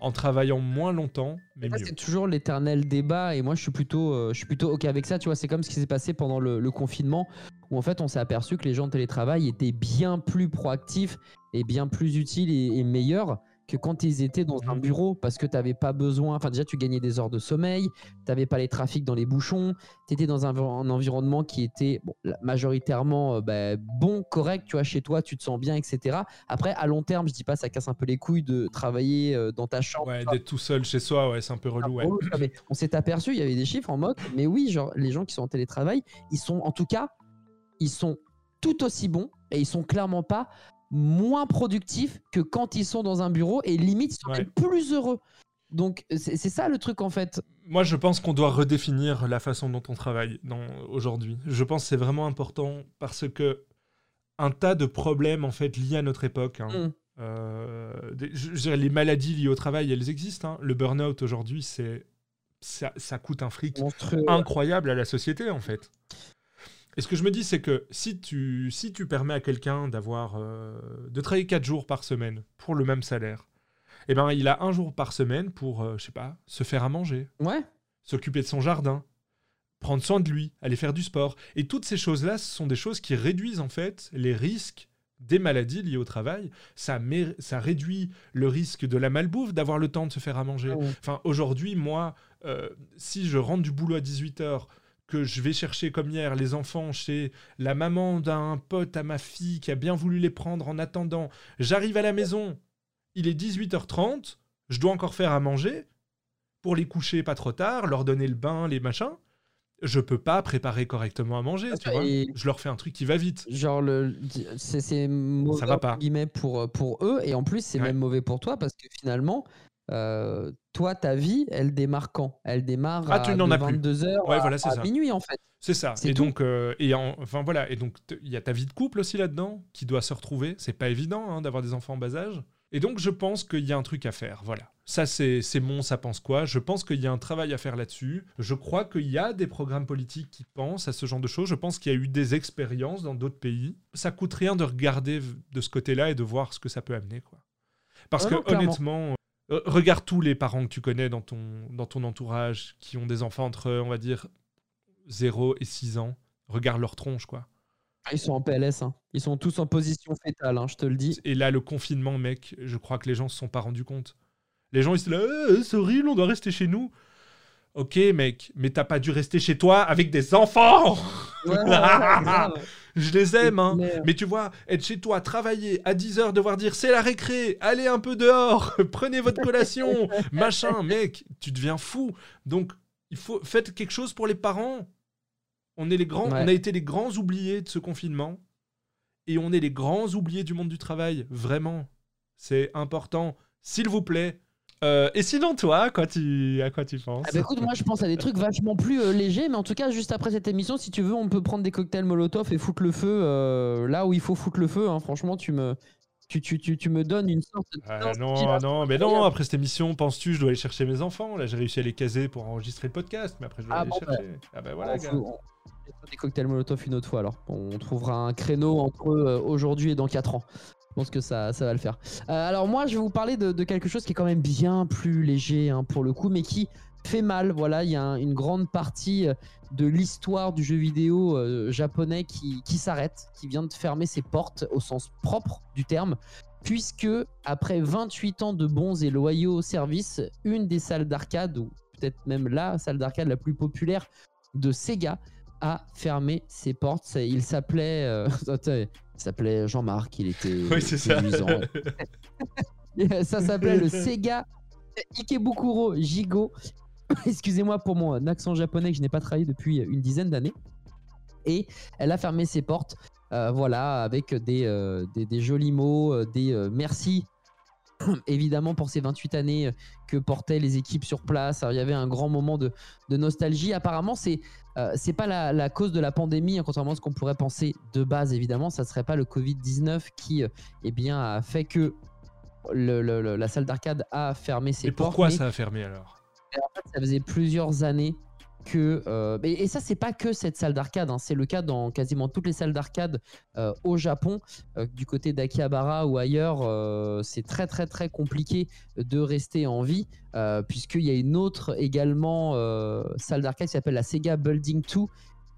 en travaillant moins longtemps, mais mieux. c'est toujours l'éternel débat et moi je suis plutôt euh, je suis plutôt ok avec ça tu vois c'est comme ce qui s'est passé pendant le, le confinement où en fait on s'est aperçu que les gens de télétravail étaient bien plus proactifs et bien plus utiles et, et meilleurs que quand ils étaient dans un Mhm. bureau parce que tu n'avais pas besoin. Enfin, déjà, tu gagnais des heures de sommeil, tu n'avais pas les trafics dans les bouchons, tu étais dans un, un environnement qui était bon, majoritairement euh, bah, bon, correct, tu vois, chez toi, tu te sens bien, etc. Après, à long terme, je dis pas, ça casse un peu les couilles de travailler euh, dans ta chambre. Ouais, d'être tout seul chez soi, ouais, c'est un peu relou, ouais. Mais on s'est aperçu, il y avait des chiffres en mode, mais oui, genre les gens qui sont en télétravail, ils sont en tout cas, ils sont tout aussi bons et ils sont clairement pas moins productifs que quand ils sont dans un bureau et limite sont Ouais. même plus heureux. Donc c'est ça le truc en fait. Moi, je pense qu'on doit redéfinir la façon dont on travaille aujourd'hui. Je pense que c'est vraiment important parce que un tas de problèmes en fait liés à notre époque. hein, Mm. euh, des- je- je dirais, les maladies liées au travail, elles existent. hein. Le burn-out aujourd'hui, c'est ça, ça coûte un fric incroyable à la société en fait. Et ce que je me dis, c'est que si tu, si tu permets à quelqu'un d'avoir euh, de travailler 4 jours par semaine pour le même salaire, eh ben il a un jour par semaine pour, euh, je sais pas, se faire à manger, Ouais. s'occuper de son jardin, prendre soin de lui, aller faire du sport. Et toutes ces choses-là, ce sont des choses qui réduisent en fait les risques des maladies liées au travail. Ça, réduit le risque de la malbouffe, d'avoir le temps de se faire à manger. Ouais. Enfin, aujourd'hui, moi, euh, si je rentre du boulot à 18h, que je vais chercher comme hier les enfants chez la maman d'un pote à ma fille qui a bien voulu les prendre en attendant, j'arrive à la maison, il est 18h30, je dois encore faire à manger pour les coucher pas trop tard, leur donner le bain, les machins. Je peux pas préparer correctement à manger, tu vois. Je leur fais un truc qui va vite. Genre le c'est c'est mauvais Ça va pas. guillemets pour pour eux et en plus c'est Ouais. même mauvais pour toi parce que finalement euh, toi ta vie elle démarre quand? Elle démarre Ah, à tu n'en de as plus. 22h Ouais, à, voilà, c'est à ça. minuit en fait. C'est ça. Et tout. donc, euh, et en- enfin voilà. Et donc, il y a ta vie de couple aussi là-dedans qui doit se retrouver. C'est pas évident hein, d'avoir des enfants en bas âge. Et donc, je pense qu'il y a un truc à faire. Voilà. Ça, c'est mon, ça pense quoi? Je pense qu'il y a un travail à faire là-dessus. Je crois qu'il y a des programmes politiques qui pensent à ce genre de choses. Je pense qu'il y a eu des expériences dans d'autres pays. Ça coûte rien de regarder de ce côté-là et de voir ce que ça peut amener, quoi. Parce Ah que non, honnêtement, euh, regarde tous les parents que tu connais dans ton, dans ton entourage qui ont des enfants entre, on va dire, 0 et 6 ans. Regarde leur tronche, quoi. Ils sont en PLS hein. Ils sont tous en position fétale hein, je te le dis. Et là, le confinement, mec, je crois que les gens se sont pas rendus compte. Les gens, ils se disent, là, c'est horrible, on doit rester chez nous. Ok, mec, mais t'as pas dû rester chez toi avec des enfants Ouais. Je les aime, hein. Mais- Mais tu vois, être chez toi, travailler à 10h, devoir dire c'est la récré, allez un peu dehors, prenez votre collation, machin, mec, tu deviens fou. Donc, il faut faites quelque chose pour les parents. On est les grands, Ouais. on a été les grands oubliés de ce confinement et on est les grands oubliés du monde du travail, vraiment. C'est important, s'il vous plaît. Euh, et sinon toi, à quoi tu, à quoi tu penses Ah bah écoute, moi je pense à des trucs vachement plus euh, légers, mais en tout cas, juste après cette émission, si tu veux, on peut prendre des cocktails Molotov et foutre le feu euh, là où il faut foutre le feu. hein. Franchement, tu me, tu, tu, tu, tu me donnes une sorte de. Ah, non, non, mais non, après cette émission, penses-tu, je dois aller chercher mes enfants? Là, j'ai réussi à les caser pour enregistrer le podcast, mais après, je dois Ah aller bon, les chercher. Ah bah voilà, gars. on des cocktails Molotov une autre fois alors. On trouvera un créneau entre aujourd'hui et dans 4 ans. Je pense que ça, va le faire. Euh, alors moi, je vais vous parler de, quelque chose qui est quand même bien plus léger hein, pour le coup, mais qui fait mal. Voilà, il y a un- une grande partie euh, de l'histoire du jeu vidéo euh, japonais qui s'arrête, qui vient de fermer ses portes au sens propre du terme, puisque après 28 ans de bons et loyaux services, une des salles d'arcade, ou peut-être même la salle d'arcade la plus populaire de Sega, a fermé ses portes. Il s'appelait, euh, il s'appelait Jean-Marc, il était Oui, c'est ça. s'appelait le Sega Ikebukuro Jigo. Excusez-moi pour mon accent japonais que je n'ai pas travaillé depuis une dizaine d'années. Et elle a fermé ses portes, euh, voilà, avec des, euh, des, des jolis mots, des merci évidemment pour ces 28 années que portaient les équipes sur place. Alors, il y avait un grand moment de, de nostalgie. Apparemment, c'est euh, c'est pas la, la cause de la pandémie, hein, contrairement à ce qu'on pourrait penser de base. Évidemment, ça serait pas le Covid 19 qui, euh, eh bien, a fait que le- le- le- la salle d'arcade a fermé ses Et portes. pourquoi mais ça a fermé alors? en fait, ça faisait plusieurs années que. euh, et, et ça, c'est pas que cette salle d'arcade, hein, c'est le cas dans quasiment toutes les salles d'arcade euh, au Japon. Euh, du côté d'Akihabara ou ailleurs, c'est très très très compliqué de rester en vie, puisqu'il y a une autre également salle d'arcade qui s'appelle la Sega Building 2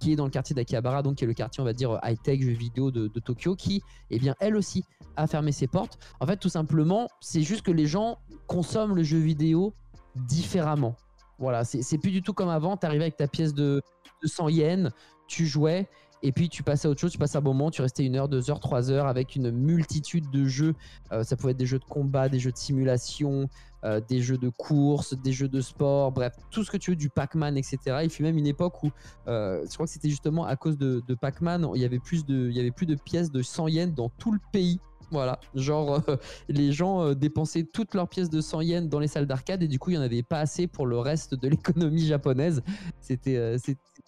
qui est dans le quartier d'Akihabara, donc qui est le quartier, on va dire, high-tech, jeux vidéo de, de Tokyo, qui, eh bien, elle aussi, a fermé ses portes. En fait, tout simplement, c'est juste que les gens consomment le jeu vidéo différemment. Voilà, c'est plus du tout comme avant. Tu arrivais avec ta pièce de, de 100 yens, tu jouais, et puis tu passais à autre chose, tu passais un bon moment, tu restais une heure, deux heures, trois heures avec une multitude de jeux. Euh, ça pouvait être des jeux de combat, des jeux de simulation, euh, des jeux de course, des jeux de sport, bref, tout ce que tu veux, du Pac-Man, etc. Il fut même une époque où, euh, je crois que c'était justement à cause de, de Pac-Man, il y avait plus de, il y avait plus de pièces de 100 yens dans tout le pays. Voilà, genre euh, les gens euh, dépensaient toutes leurs pièces de 100 yens dans les salles d'arcade et du coup il n'y en avait pas assez pour le reste de l'économie japonaise. C'était euh,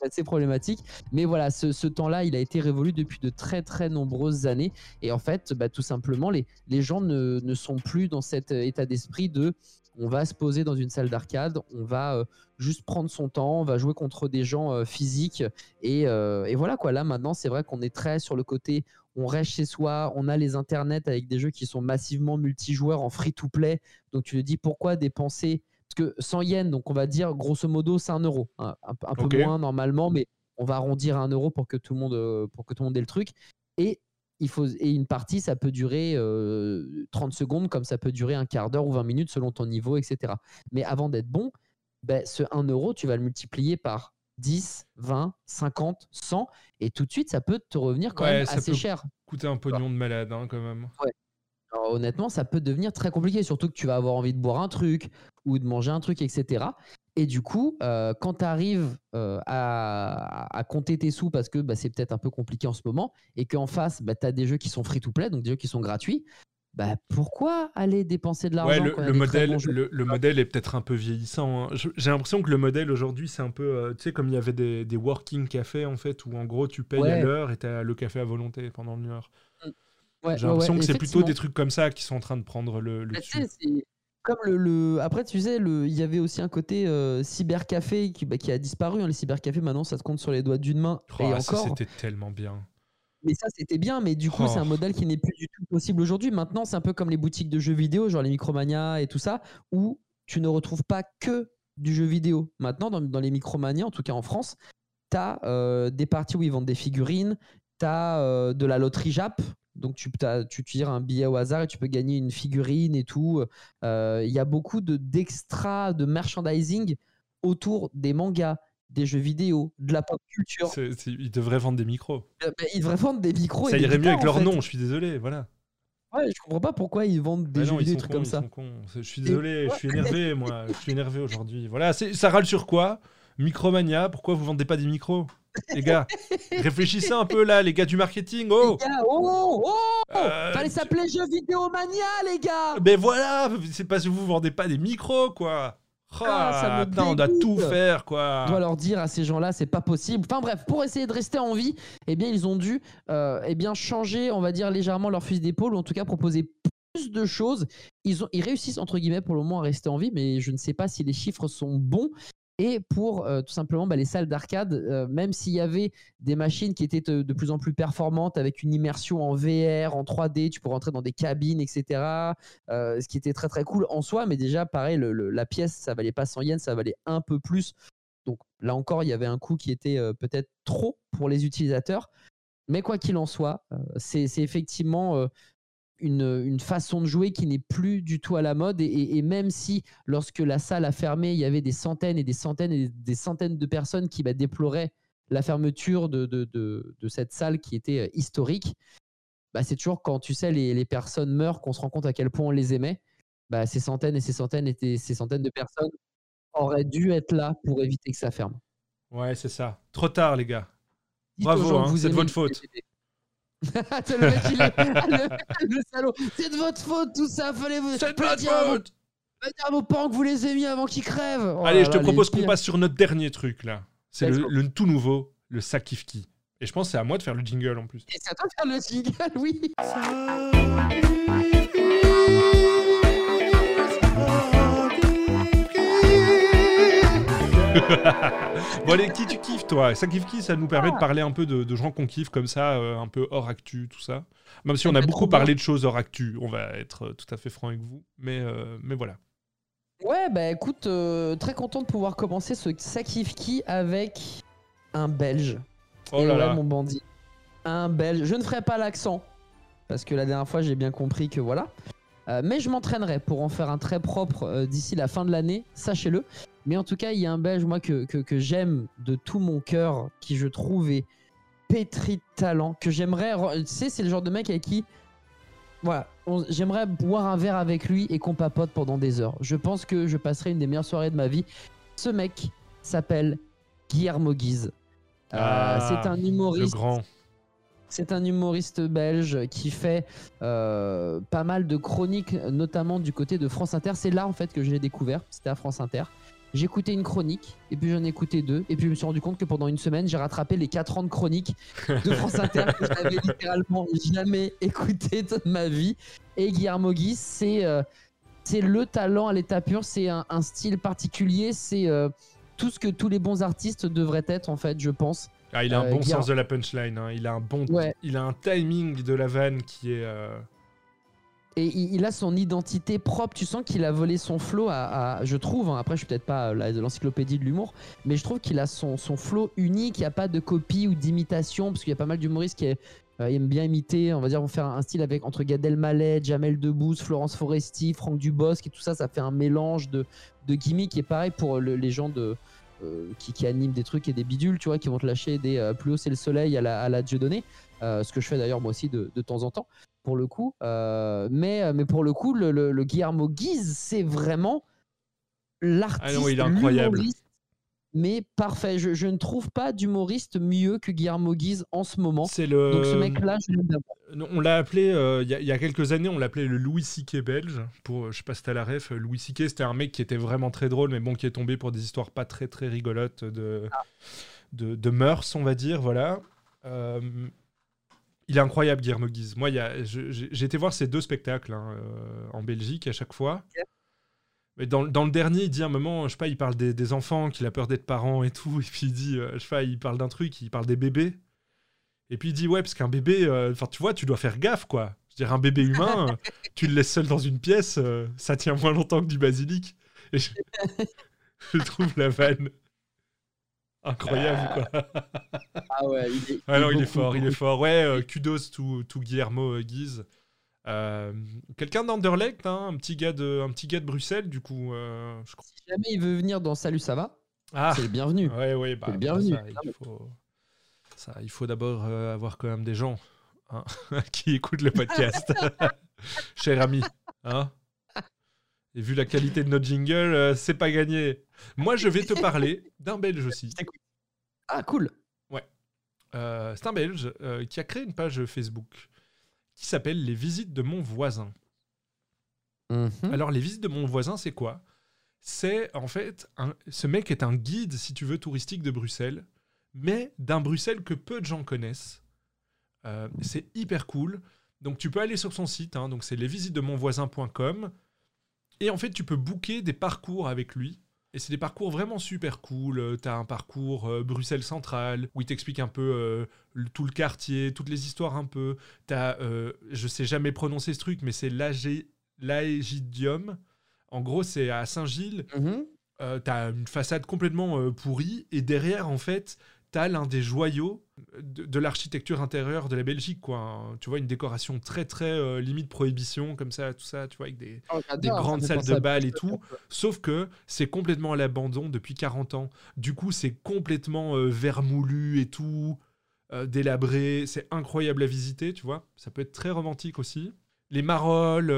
assez problématique. Mais voilà, ce, temps-là, il a été révolu depuis de très très nombreuses années. Et en fait, bah, tout simplement, les, gens ne, sont plus dans cet état d'esprit de on va se poser dans une salle d'arcade, on va juste prendre son temps, on va jouer contre des gens physiques. Et, et voilà quoi, là maintenant, c'est vrai qu'on est très sur le côté, on reste chez soi, on a les internets avec des jeux qui sont massivement multijoueurs en free-to-play. Donc tu te dis pourquoi dépenser? Parce que 100 yens, donc on va dire grosso modo, c'est un euro. un, un peu moins normalement, mais on va arrondir à un euro pour que tout le monde, euh, pour que tout le monde ait le truc. Et il faut et une partie, ça peut durer euh, 30 secondes, comme ça peut durer un quart d'heure ou 20 minutes selon ton niveau, etc. Mais avant d'être bon, ben, ce 1 euro, tu vas le multiplier par 10, 20, 50, 100, et tout de suite, ça peut te revenir quand Ouais, même ça assez peut- cher. Coûter un pognon de malade, hein, quand même. Alors, honnêtement, ça peut devenir très compliqué, surtout que tu vas avoir envie de boire un truc ou de manger un truc, etc. Et du coup, euh, quand tu arrives à, à compter tes sous, parce que bah, c'est peut-être un peu compliqué en ce moment, et qu'en face, bah, tu as des jeux qui sont free-to-play, donc des jeux qui sont gratuits, bah, pourquoi aller dépenser de l'argent Ouais, le, modèle, le, le modèle est peut-être un peu vieillissant. hein. J'ai l'impression que le modèle aujourd'hui, c'est un peu, euh, tu sais, comme il y avait des, des working cafés en fait, où en gros tu payes à l'heure et t'as le café à volonté pendant une heure. Ouais, J'ai l'impression que c'est plutôt des trucs comme ça qui sont en train de prendre le, le Bah, tu dessus. comme le, le- Après, tu sais, le... il y avait aussi un côté euh, cybercafé qui, bah, qui a disparu. hein. Les cybercafés, maintenant, ça se compte sur les doigts d'une main. Oh, et ça, encore, c'était tellement bien. Mais ça, c'était bien. Mais du coup, Oh. c'est un modèle qui n'est plus du tout possible aujourd'hui. Maintenant, c'est un peu comme les boutiques de jeux vidéo, genre les Micromania et tout ça, où tu ne retrouves pas que du jeu vidéo. Maintenant, dans, dans les Micromania, en tout cas en France, tu as des parties où ils vendent des figurines, tu as de la loterie Jap. Donc tu, t'as- tu tires un billet au hasard et tu peux gagner une figurine et tout. Euh, Il y a beaucoup de- d'extra, de, merchandising autour des mangas, des jeux vidéo, de la pop culture. C'est- c'est- ils devraient vendre des micros. Euh, bah, ils devraient vendre des micros. ça et irait mieux avec leur fait. nom, je suis désolé, voilà. Ouais, je comprends pas pourquoi ils vendent des Ah jeux non, vidéo, des trucs cons, comme ça. Je suis désolé, je suis énervé, moi. Je suis énervé aujourd'hui. Voilà, c'est- ça râle sur quoi? Micromania, pourquoi vous vendez pas des micros? Les gars, réfléchissez un peu là, les gars du marketing. Oh Les gars, oh, oh, Euh, Fallait s'appeler Jeux Vidéo Mania, les gars Mais voilà, c'est parce que vous vendez pas des micros, quoi. Ah, ça me putain, on doit tout faire, quoi. On doit leur dire à ces gens-là, c'est pas possible. Enfin bref, pour essayer de rester en vie, eh bien, ils ont dû euh, eh bien, changer, on va dire, légèrement leur fusil d'épaule, ou en tout cas proposer plus de choses. Ils, ont, ils réussissent, entre guillemets, pour le moment, à rester en vie, mais je ne sais pas si les chiffres sont bons. Et pour euh, tout simplement bah, les salles d'arcade, euh, même s'il y avait des machines qui étaient de, de plus en plus performantes avec une immersion en VR, en 3D, tu peux rentrer dans des cabines, etc. euh, ce qui était très très cool en soi, mais déjà pareil, la pièce ça valait pas 100 yens, ça valait un peu plus. Donc là encore, il y avait un coût qui était euh, peut-être trop pour les utilisateurs. Mais quoi qu'il en soit, euh, c'est effectivement euh, une, une façon de jouer qui n'est plus du tout à la mode. Et, et- et même si, lorsque la salle a fermé, il y avait des centaines et des centaines et des centaines de personnes qui bah, déploraient la fermeture de, de- de- de cette salle qui était euh, historique, bah, c'est toujours quand tu sais les, les personnes meurent qu'on se rend compte à quel point on les aimait. Bah, ces centaines et ces centaines et ces- centaines de personnes auraient dû être là pour éviter que ça ferme. Ouais, c'est ça. Trop tard, les gars. Dites Bravo, hein, vous c'est de votre faute. C'est le mec, il est- le, le salaud. C'est de votre faute tout ça. Fallait vous. C'est de votre vos- faute fallait dire à vos parents que vous les aimiez avant qu'ils crèvent. Oh Allez, là je te là, propose qu'on passe sur notre dernier truc, là. C'est le, tout nouveau, le Sakifki. Et je pense que c'est à moi de faire le jingle en plus. Et c'est à toi de faire le jingle, oui. Bon allez, qui tu kiffes toi? Ça kiffe qui? Ça nous permet de parler un peu de, de gens qu'on kiffe comme ça, euh, un peu hors actu, tout ça? Même si on a beaucoup parlé de choses hors actu, on va être euh, tout à fait franc avec vous. Mais, euh, mais voilà. Ouais, bah écoute, euh, très content de pouvoir commencer ce Sakifki avec un Belge. Oh Et là ouais, là. mon bandit. Un belge. Je ne ferai pas l'accent. Parce que la dernière fois, j'ai bien compris que voilà. Euh, mais je m'entraînerai pour en faire un très propre euh, d'ici la fin de l'année, sachez-le. Mais en tout cas, il y a un belge, moi, que, que, que j'aime de tout mon cœur, qui je trouve est pétri de talent, que j'aimerais. Tu sais, c'est le genre de mec avec qui. Voilà, j'aimerais boire un verre avec lui et qu'on papote pendant des heures. Je pense que je passerai une des meilleures soirées de ma vie. Ce mec s'appelle Guillermo Guise. Euh, Ah, c'est un Le humoriste grand. C'est un humoriste belge qui fait euh, pas mal de chroniques, notamment du côté de France Inter. C'est là en fait que je l'ai découvert, c'était à France Inter. Écouté une chronique, et puis j'en ai écouté deux, et puis je me suis rendu compte que pendant une semaine, j'ai rattrapé les 4 ans de chroniques de France Inter que je n'avais littéralement jamais écouté de ma vie. Et Guillermo Guy, c'est euh, c'est le talent à l'état pur, c'est un, un style particulier, c'est euh, tout ce que tous les bons artistes devraient être en fait, je pense. Ah, il a un bon sens de la punchline. hein. Il a un bon, Ouais. il a un timing de la vanne qui est. euh, Et il, a son identité propre. Tu sens qu'il a volé son flow à, à- je trouve. hein, après, je suis peut-être pas euh, de l'encyclopédie de l'humour, mais je trouve qu'il a son, son flow unique. Il n'y a pas de copie ou d'imitation, parce qu'il y a pas mal d'humoristes qui euh, aiment bien imiter. On va dire, vont faire un style avec entre Gad Elmaleh, Jamel Debbouze, Florence Foresti, Franck Dubosc et tout ça. Ça fait un mélange de, de gimmicks. Et pareil pour le- les gens de qui, qui animent des trucs et des bidules, tu vois, qui vont te lâcher des euh, plus haut c'est le soleil à la, à la Dieudonné, euh, ce que je fais d'ailleurs moi aussi de, de temps en temps pour le coup. Euh, mais, euh, mais pour le coup, le, le- le Guillermo Guise, c'est vraiment l'artiste, Ah non, il est incroyable. Mais parfait. Je, je ne trouve pas d'humoriste mieux que Guillermo Guise en ce moment. C'est le. Donc ce mec-là, je l'aime. Non, On l'a appelé, euh, il y, a- il y a quelques années, on l'appelait le Louis C.K. belge. Pour, euh, je sais pas si t'as la ref, euh, Louis C.K. c'était un mec qui était vraiment très drôle, mais bon, qui est tombé pour des histoires pas très très rigolotes de, de, de mœurs, on va dire, voilà. Euh, il est incroyable, Guillermo Guise. Moi, j'ai été voir ces deux spectacles hein, euh, en Belgique à chaque fois. Mais dans, dans le dernier, il dit à un moment, je sais pas, il parle des, des enfants, qu'il a peur d'être parent et tout, et puis il dit, euh, je sais pas, il parle d'un truc, il parle des bébés. Et puis il dit ouais parce qu'un bébé, euh, enfin tu vois, tu dois faire gaffe quoi. Je veux dire un bébé humain, euh, tu le laisses seul dans une pièce, ça tient moins longtemps que du basilic. Et je, je trouve la vanne incroyable quoi. Ah ouais, il est, Alors il est beaucoup, fort, il est fort. Ouais, kudos to, to Guillermo Guise. Euh, Quelqu'un d'Anderlecht, hein, un petit gars de, un petit gars de Bruxelles du coup. euh, je crois. Si jamais il veut venir dans Salut, ça va Ah C'est le bienvenu. ouais ouais bah C'est le bienvenu, ça, il faut, ça, il faut d'abord euh, avoir quand même des gens hein, qui écoutent le podcast. Cher ami, hein. Et vu la qualité de notre jingle, euh, c'est pas gagné. Moi, je vais te parler d'un Belge aussi. Ah cool. Euh, c'est un Belge qui a créé une page Facebook qui s'appelle Les visites de mon voisin. Mhm. Alors, les visites de mon voisin, c'est quoi? C'est en fait, un- ce mec est un guide, si tu veux, touristique de Bruxelles, mais d'un Bruxelles que peu de gens connaissent. Euh, c'est hyper cool. Donc, tu peux aller sur son site, hein, donc c'est lesvisitesdemonvoisin.com. Et en fait, tu peux booker des parcours avec lui. Et c'est des parcours vraiment super cool. tu as un parcours euh, Bruxelles Centrale, où il t'explique un peu euh, le- tout le quartier, toutes les histoires un peu. T'as, euh, je sais jamais prononcer ce truc, mais c'est l'Aegidium. En gros, c'est à Saint-Gilles. Mhm. Euh, t'as une façade complètement euh, pourrie. Et derrière, en fait, t'as l'un des joyaux de, de l'architecture intérieure de la Belgique. Quoi. hein. Tu vois, une décoration très, très euh, limite prohibition, comme ça, tout ça, tu vois, avec des, Oh, des grandes salles de bal et tout. Sauf que c'est complètement à l'abandon depuis 40 ans. Du coup, c'est complètement euh, vermoulu et tout, euh, délabré. C'est incroyable à visiter, tu vois. Ça peut être très romantique aussi. Les marolles,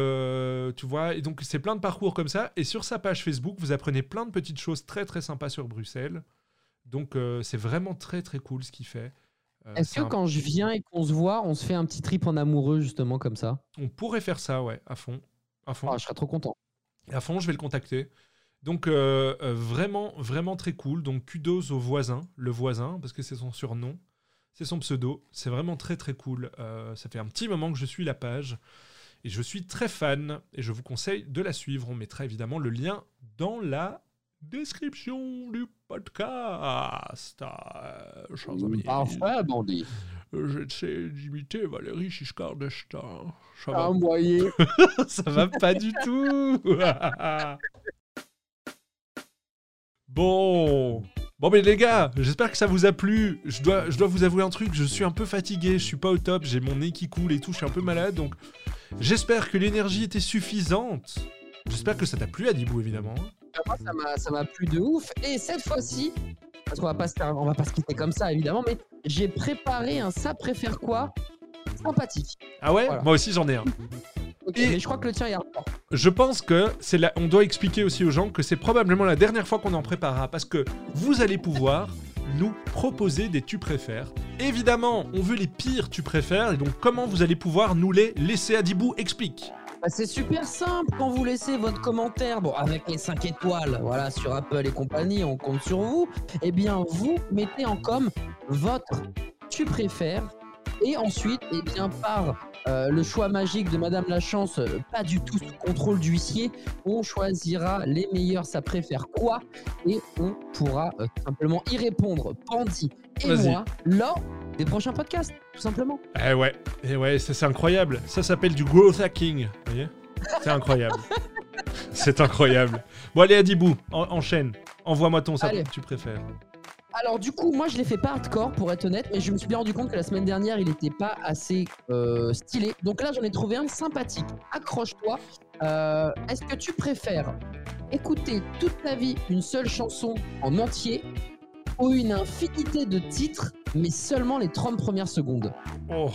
tu vois. Et donc, c'est plein de parcours comme ça. Et sur sa page Facebook, vous apprenez plein de petites choses très, très sympas sur Bruxelles. Donc, euh, c'est vraiment très, très cool ce qu'il fait. Euh, Est-ce que un- quand je viens et qu'on se voit, on se fait un petit trip en amoureux justement comme ça? On pourrait faire ça, ouais, à fond. À fond. Ah, Je serais trop content. À fond, je vais le contacter. Donc euh, vraiment, vraiment très cool. Donc kudos au voisin, le voisin, parce que c'est son surnom, c'est son pseudo. C'est vraiment très très cool. Ça fait un petit moment que je suis la page et je suis très fan et je vous conseille de la suivre. On mettra évidemment le lien dans la description du podcast. Euh, chers amis, Parfait, bandit. j'essaie d'imiter Valérie Giscard d'Estaing. Ça va? Ça va pas du tout. bon, Bon mais les gars, j'espère que ça vous a plu. Je dois, je dois vous avouer un truc, je suis un peu fatigué, je suis pas au top, j'ai mon nez qui coule et tout, je suis un peu malade, donc j'espère que l'énergie était suffisante. J'espère que ça t'a plu, Adibou, évidemment. Moi, ça m'a- ça m'a plu de ouf. Et cette fois-ci, parce qu'on va pas se on va pas se quitter comme ça, évidemment, mais j'ai préparé un ça préfère quoi sympathique. Ah ouais? Voilà. Moi aussi j'en ai un. Ok, Et- Mais je crois que le tien est hardcore. Je pense que c'est la... on doit expliquer aussi aux gens que c'est probablement la dernière fois qu'on en préparera parce que vous allez pouvoir nous proposer des tu préfères. Évidemment, on veut les pires tu préfères et donc comment vous allez pouvoir nous les laisser Adibou explique. Bah, c'est super simple quand vous laissez votre commentaire, bon, avec les 5 étoiles, voilà, sur Apple et compagnie, on compte sur vous. Eh bien, vous mettez en com votre tu préfères. Et ensuite, eh bien, par euh, le choix magique de Madame la Chance, euh, pas du tout sous contrôle d'huissier, on choisira les meilleurs, ça préfère quoi? Et on pourra euh, simplement y répondre, Pandy et moi, lors des prochains podcasts, tout simplement. Eh ouais, eh ouais, ça c'est incroyable. Ça s'appelle du growth hacking, vous voyez? C'est incroyable. c'est incroyable. Bon allez Adibou, en- enchaîne. Envoie-moi ton ça Allez. tu préfères. Alors du coup, moi je l'ai fait pas hardcore pour être honnête, mais je me suis bien rendu compte que la semaine dernière il était pas assez euh, stylé. Donc là j'en ai trouvé un sympathique. Accroche-toi. Euh, Est-ce que tu préfères écouter toute ta vie une seule chanson en entier ou une infinité de titres, mais seulement les 30 premières secondes? Oh,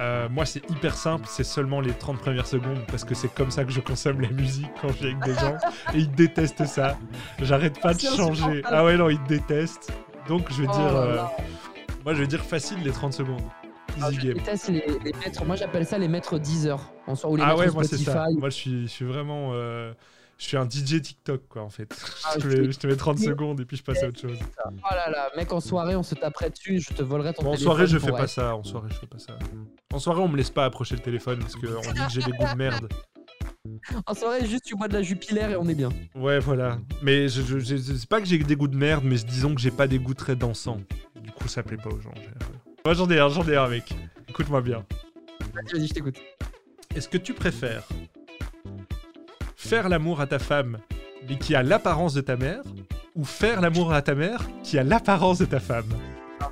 euh, moi c'est hyper simple, c'est seulement les 30 premières secondes parce que c'est comme ça que je consomme la musique quand je suis avec des gens et ils détestent ça. J'arrête pas de changer. Ah ouais, non, ils détestent. Donc je vais Oh dire, euh, moi je vais dire facile les 30 secondes. Ah, Easy je déteste les, les maîtres, moi j'appelle ça les maîtres 10 heures. En soir, ou les Ah ouais, moi c'est ça. Moi je suis, je suis vraiment, euh, je suis un DJ TikTok quoi en fait. Ah, je, te mets, je te mets 30 secondes et puis je passe à autre chose. Oh là là, mec en soirée on se taperait dessus, je te volerais ton Bon, en téléphone soirée je fais pas ça. En soirée je fais pas ça. En soirée on me laisse pas approcher le téléphone parce qu'on dit que j'ai des goûts de merde. En soirée juste tu bois de la jupilaire et on est bien. Ouais, voilà. Mais je, je, je- c'est pas que j'ai des goûts de merde, mais disons que j'ai pas des goûts très dansants. Du coup, ça plaît pas aux gens. Moi, j'en ai un, j'en ai un, mec. Écoute-moi bien. Vas-y, je t'écoute. Est-ce que tu préfères faire l'amour à ta femme, mais qui a l'apparence de ta mère, ou faire l'amour à ta mère, qui a l'apparence de ta femme?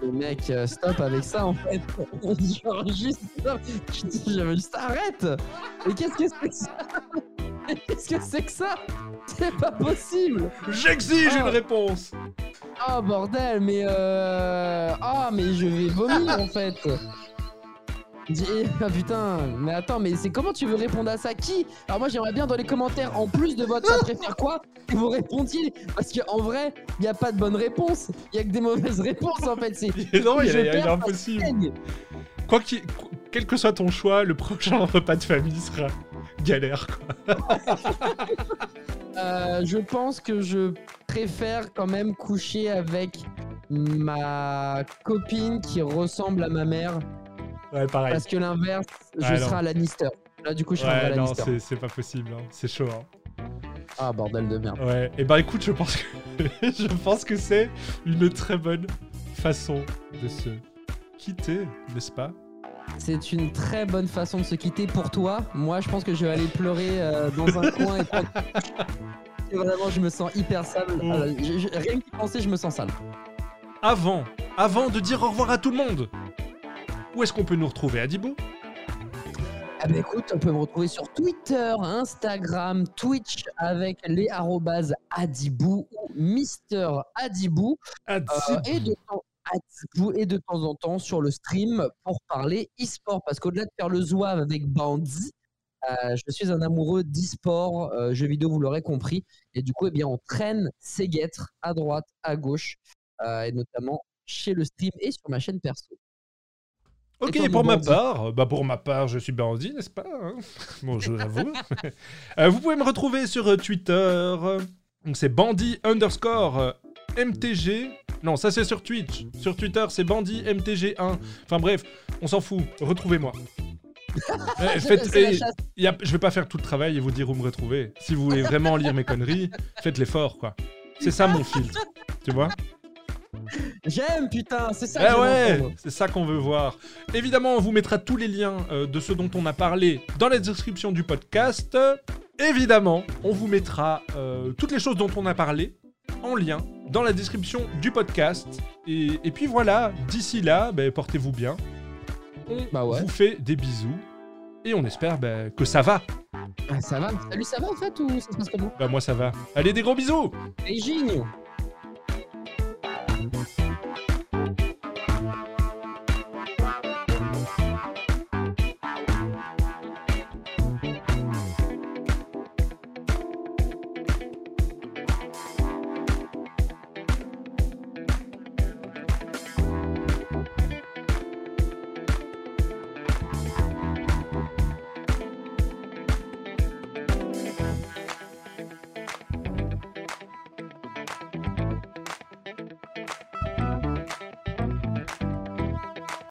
Mais mec, euh, stop avec ça en fait. Genre juste stop. Je dis, je- juste arrête. Mais qu'est-ce que c'est que ça? Mais Qu'est-ce que c'est que ça? C'est pas possible. J'exige Ah. une réponse Oh bordel, mais euh... Ah mais je vais vomir en fait. Ah putain, mais attends, mais c'est comment tu veux répondre à ça? Qui? Alors moi j'aimerais bien dans les commentaires, en plus de votre ça préfère quoi, que vous répondiez. Parce qu'en vrai, il n'y a pas de bonne réponse. Il y a que des mauvaises réponses en fait. C'est Non, il est perds impossible. Quoi qu'il- quel que soit ton choix, le prochain repas de famille sera galère, quoi. Euh, je pense que je préfère quand même coucher avec ma copine qui ressemble à ma mère. Ouais, pareil. Parce que l'inverse, je Ouais, serai non. à Lannister. Là, du coup, je serai Ouais, non, Lannister. c'est c'est pas possible, hein. c'est chaud. Hein. Ah, bordel de merde. Ouais, et bah écoute, je pense que je pense que c'est une très bonne façon de se quitter, n'est-ce pas? C'est une très bonne façon de se quitter pour toi. Moi, je pense que je vais aller pleurer euh, dans un coin et prendre- Et Vraiment, je me sens hyper sale. Euh, je- je- rien qu'y penser, je me sens sale. Avant, avant de dire au revoir à tout le monde, où est-ce qu'on peut nous retrouver, Adibou? Ah bah écoute, on peut me retrouver sur Twitter, Instagram, Twitch avec les arrobas Adibou ou Mister Adibou. Euh, et, de temps, Adibou, et de temps en temps sur le stream pour parler e-sport. Parce qu'au-delà de faire le zouave avec Bandit, euh, je suis un amoureux d'e-sport, euh, jeux vidéo, vous l'aurez compris. Et du coup, eh bien, on traîne ses guêtres à droite, à gauche, et notamment chez le stream et sur ma chaîne perso. Ok, pour ma bandit part, bah pour ma part, je suis bandit, n'est-ce pas hein Bon, je l'avoue. Euh, vous pouvez me retrouver sur euh, Twitter. Donc c'est bandit underscore euh, MTG. Non, ça c'est sur Twitch. Sur Twitter, c'est bandit MTG1. Enfin bref, on s'en fout. Retrouvez-moi. Euh, faites- et- chasse. y a- je vais pas faire tout le travail et vous dire où me retrouver. Si vous voulez vraiment lire mes conneries, faites l'effort, quoi. C'est ça mon filtre. Tu vois? J'aime, putain, c'est ça. eh ouais, c'est ça qu'on veut voir. Évidemment, on vous mettra tous les liens euh, de ce dont on a parlé dans la description du podcast. Évidemment, on vous mettra euh, toutes les choses dont on a parlé en lien dans la description du podcast. Et, et puis voilà, d'ici là, ben, portez-vous bien. On Bah ouais. vous fait des bisous. Et on espère ben, que ça va. Ah, ça va Salut, ça va en fait ou ça se passe Bah moi ça va. Allez, des gros bisous Beijing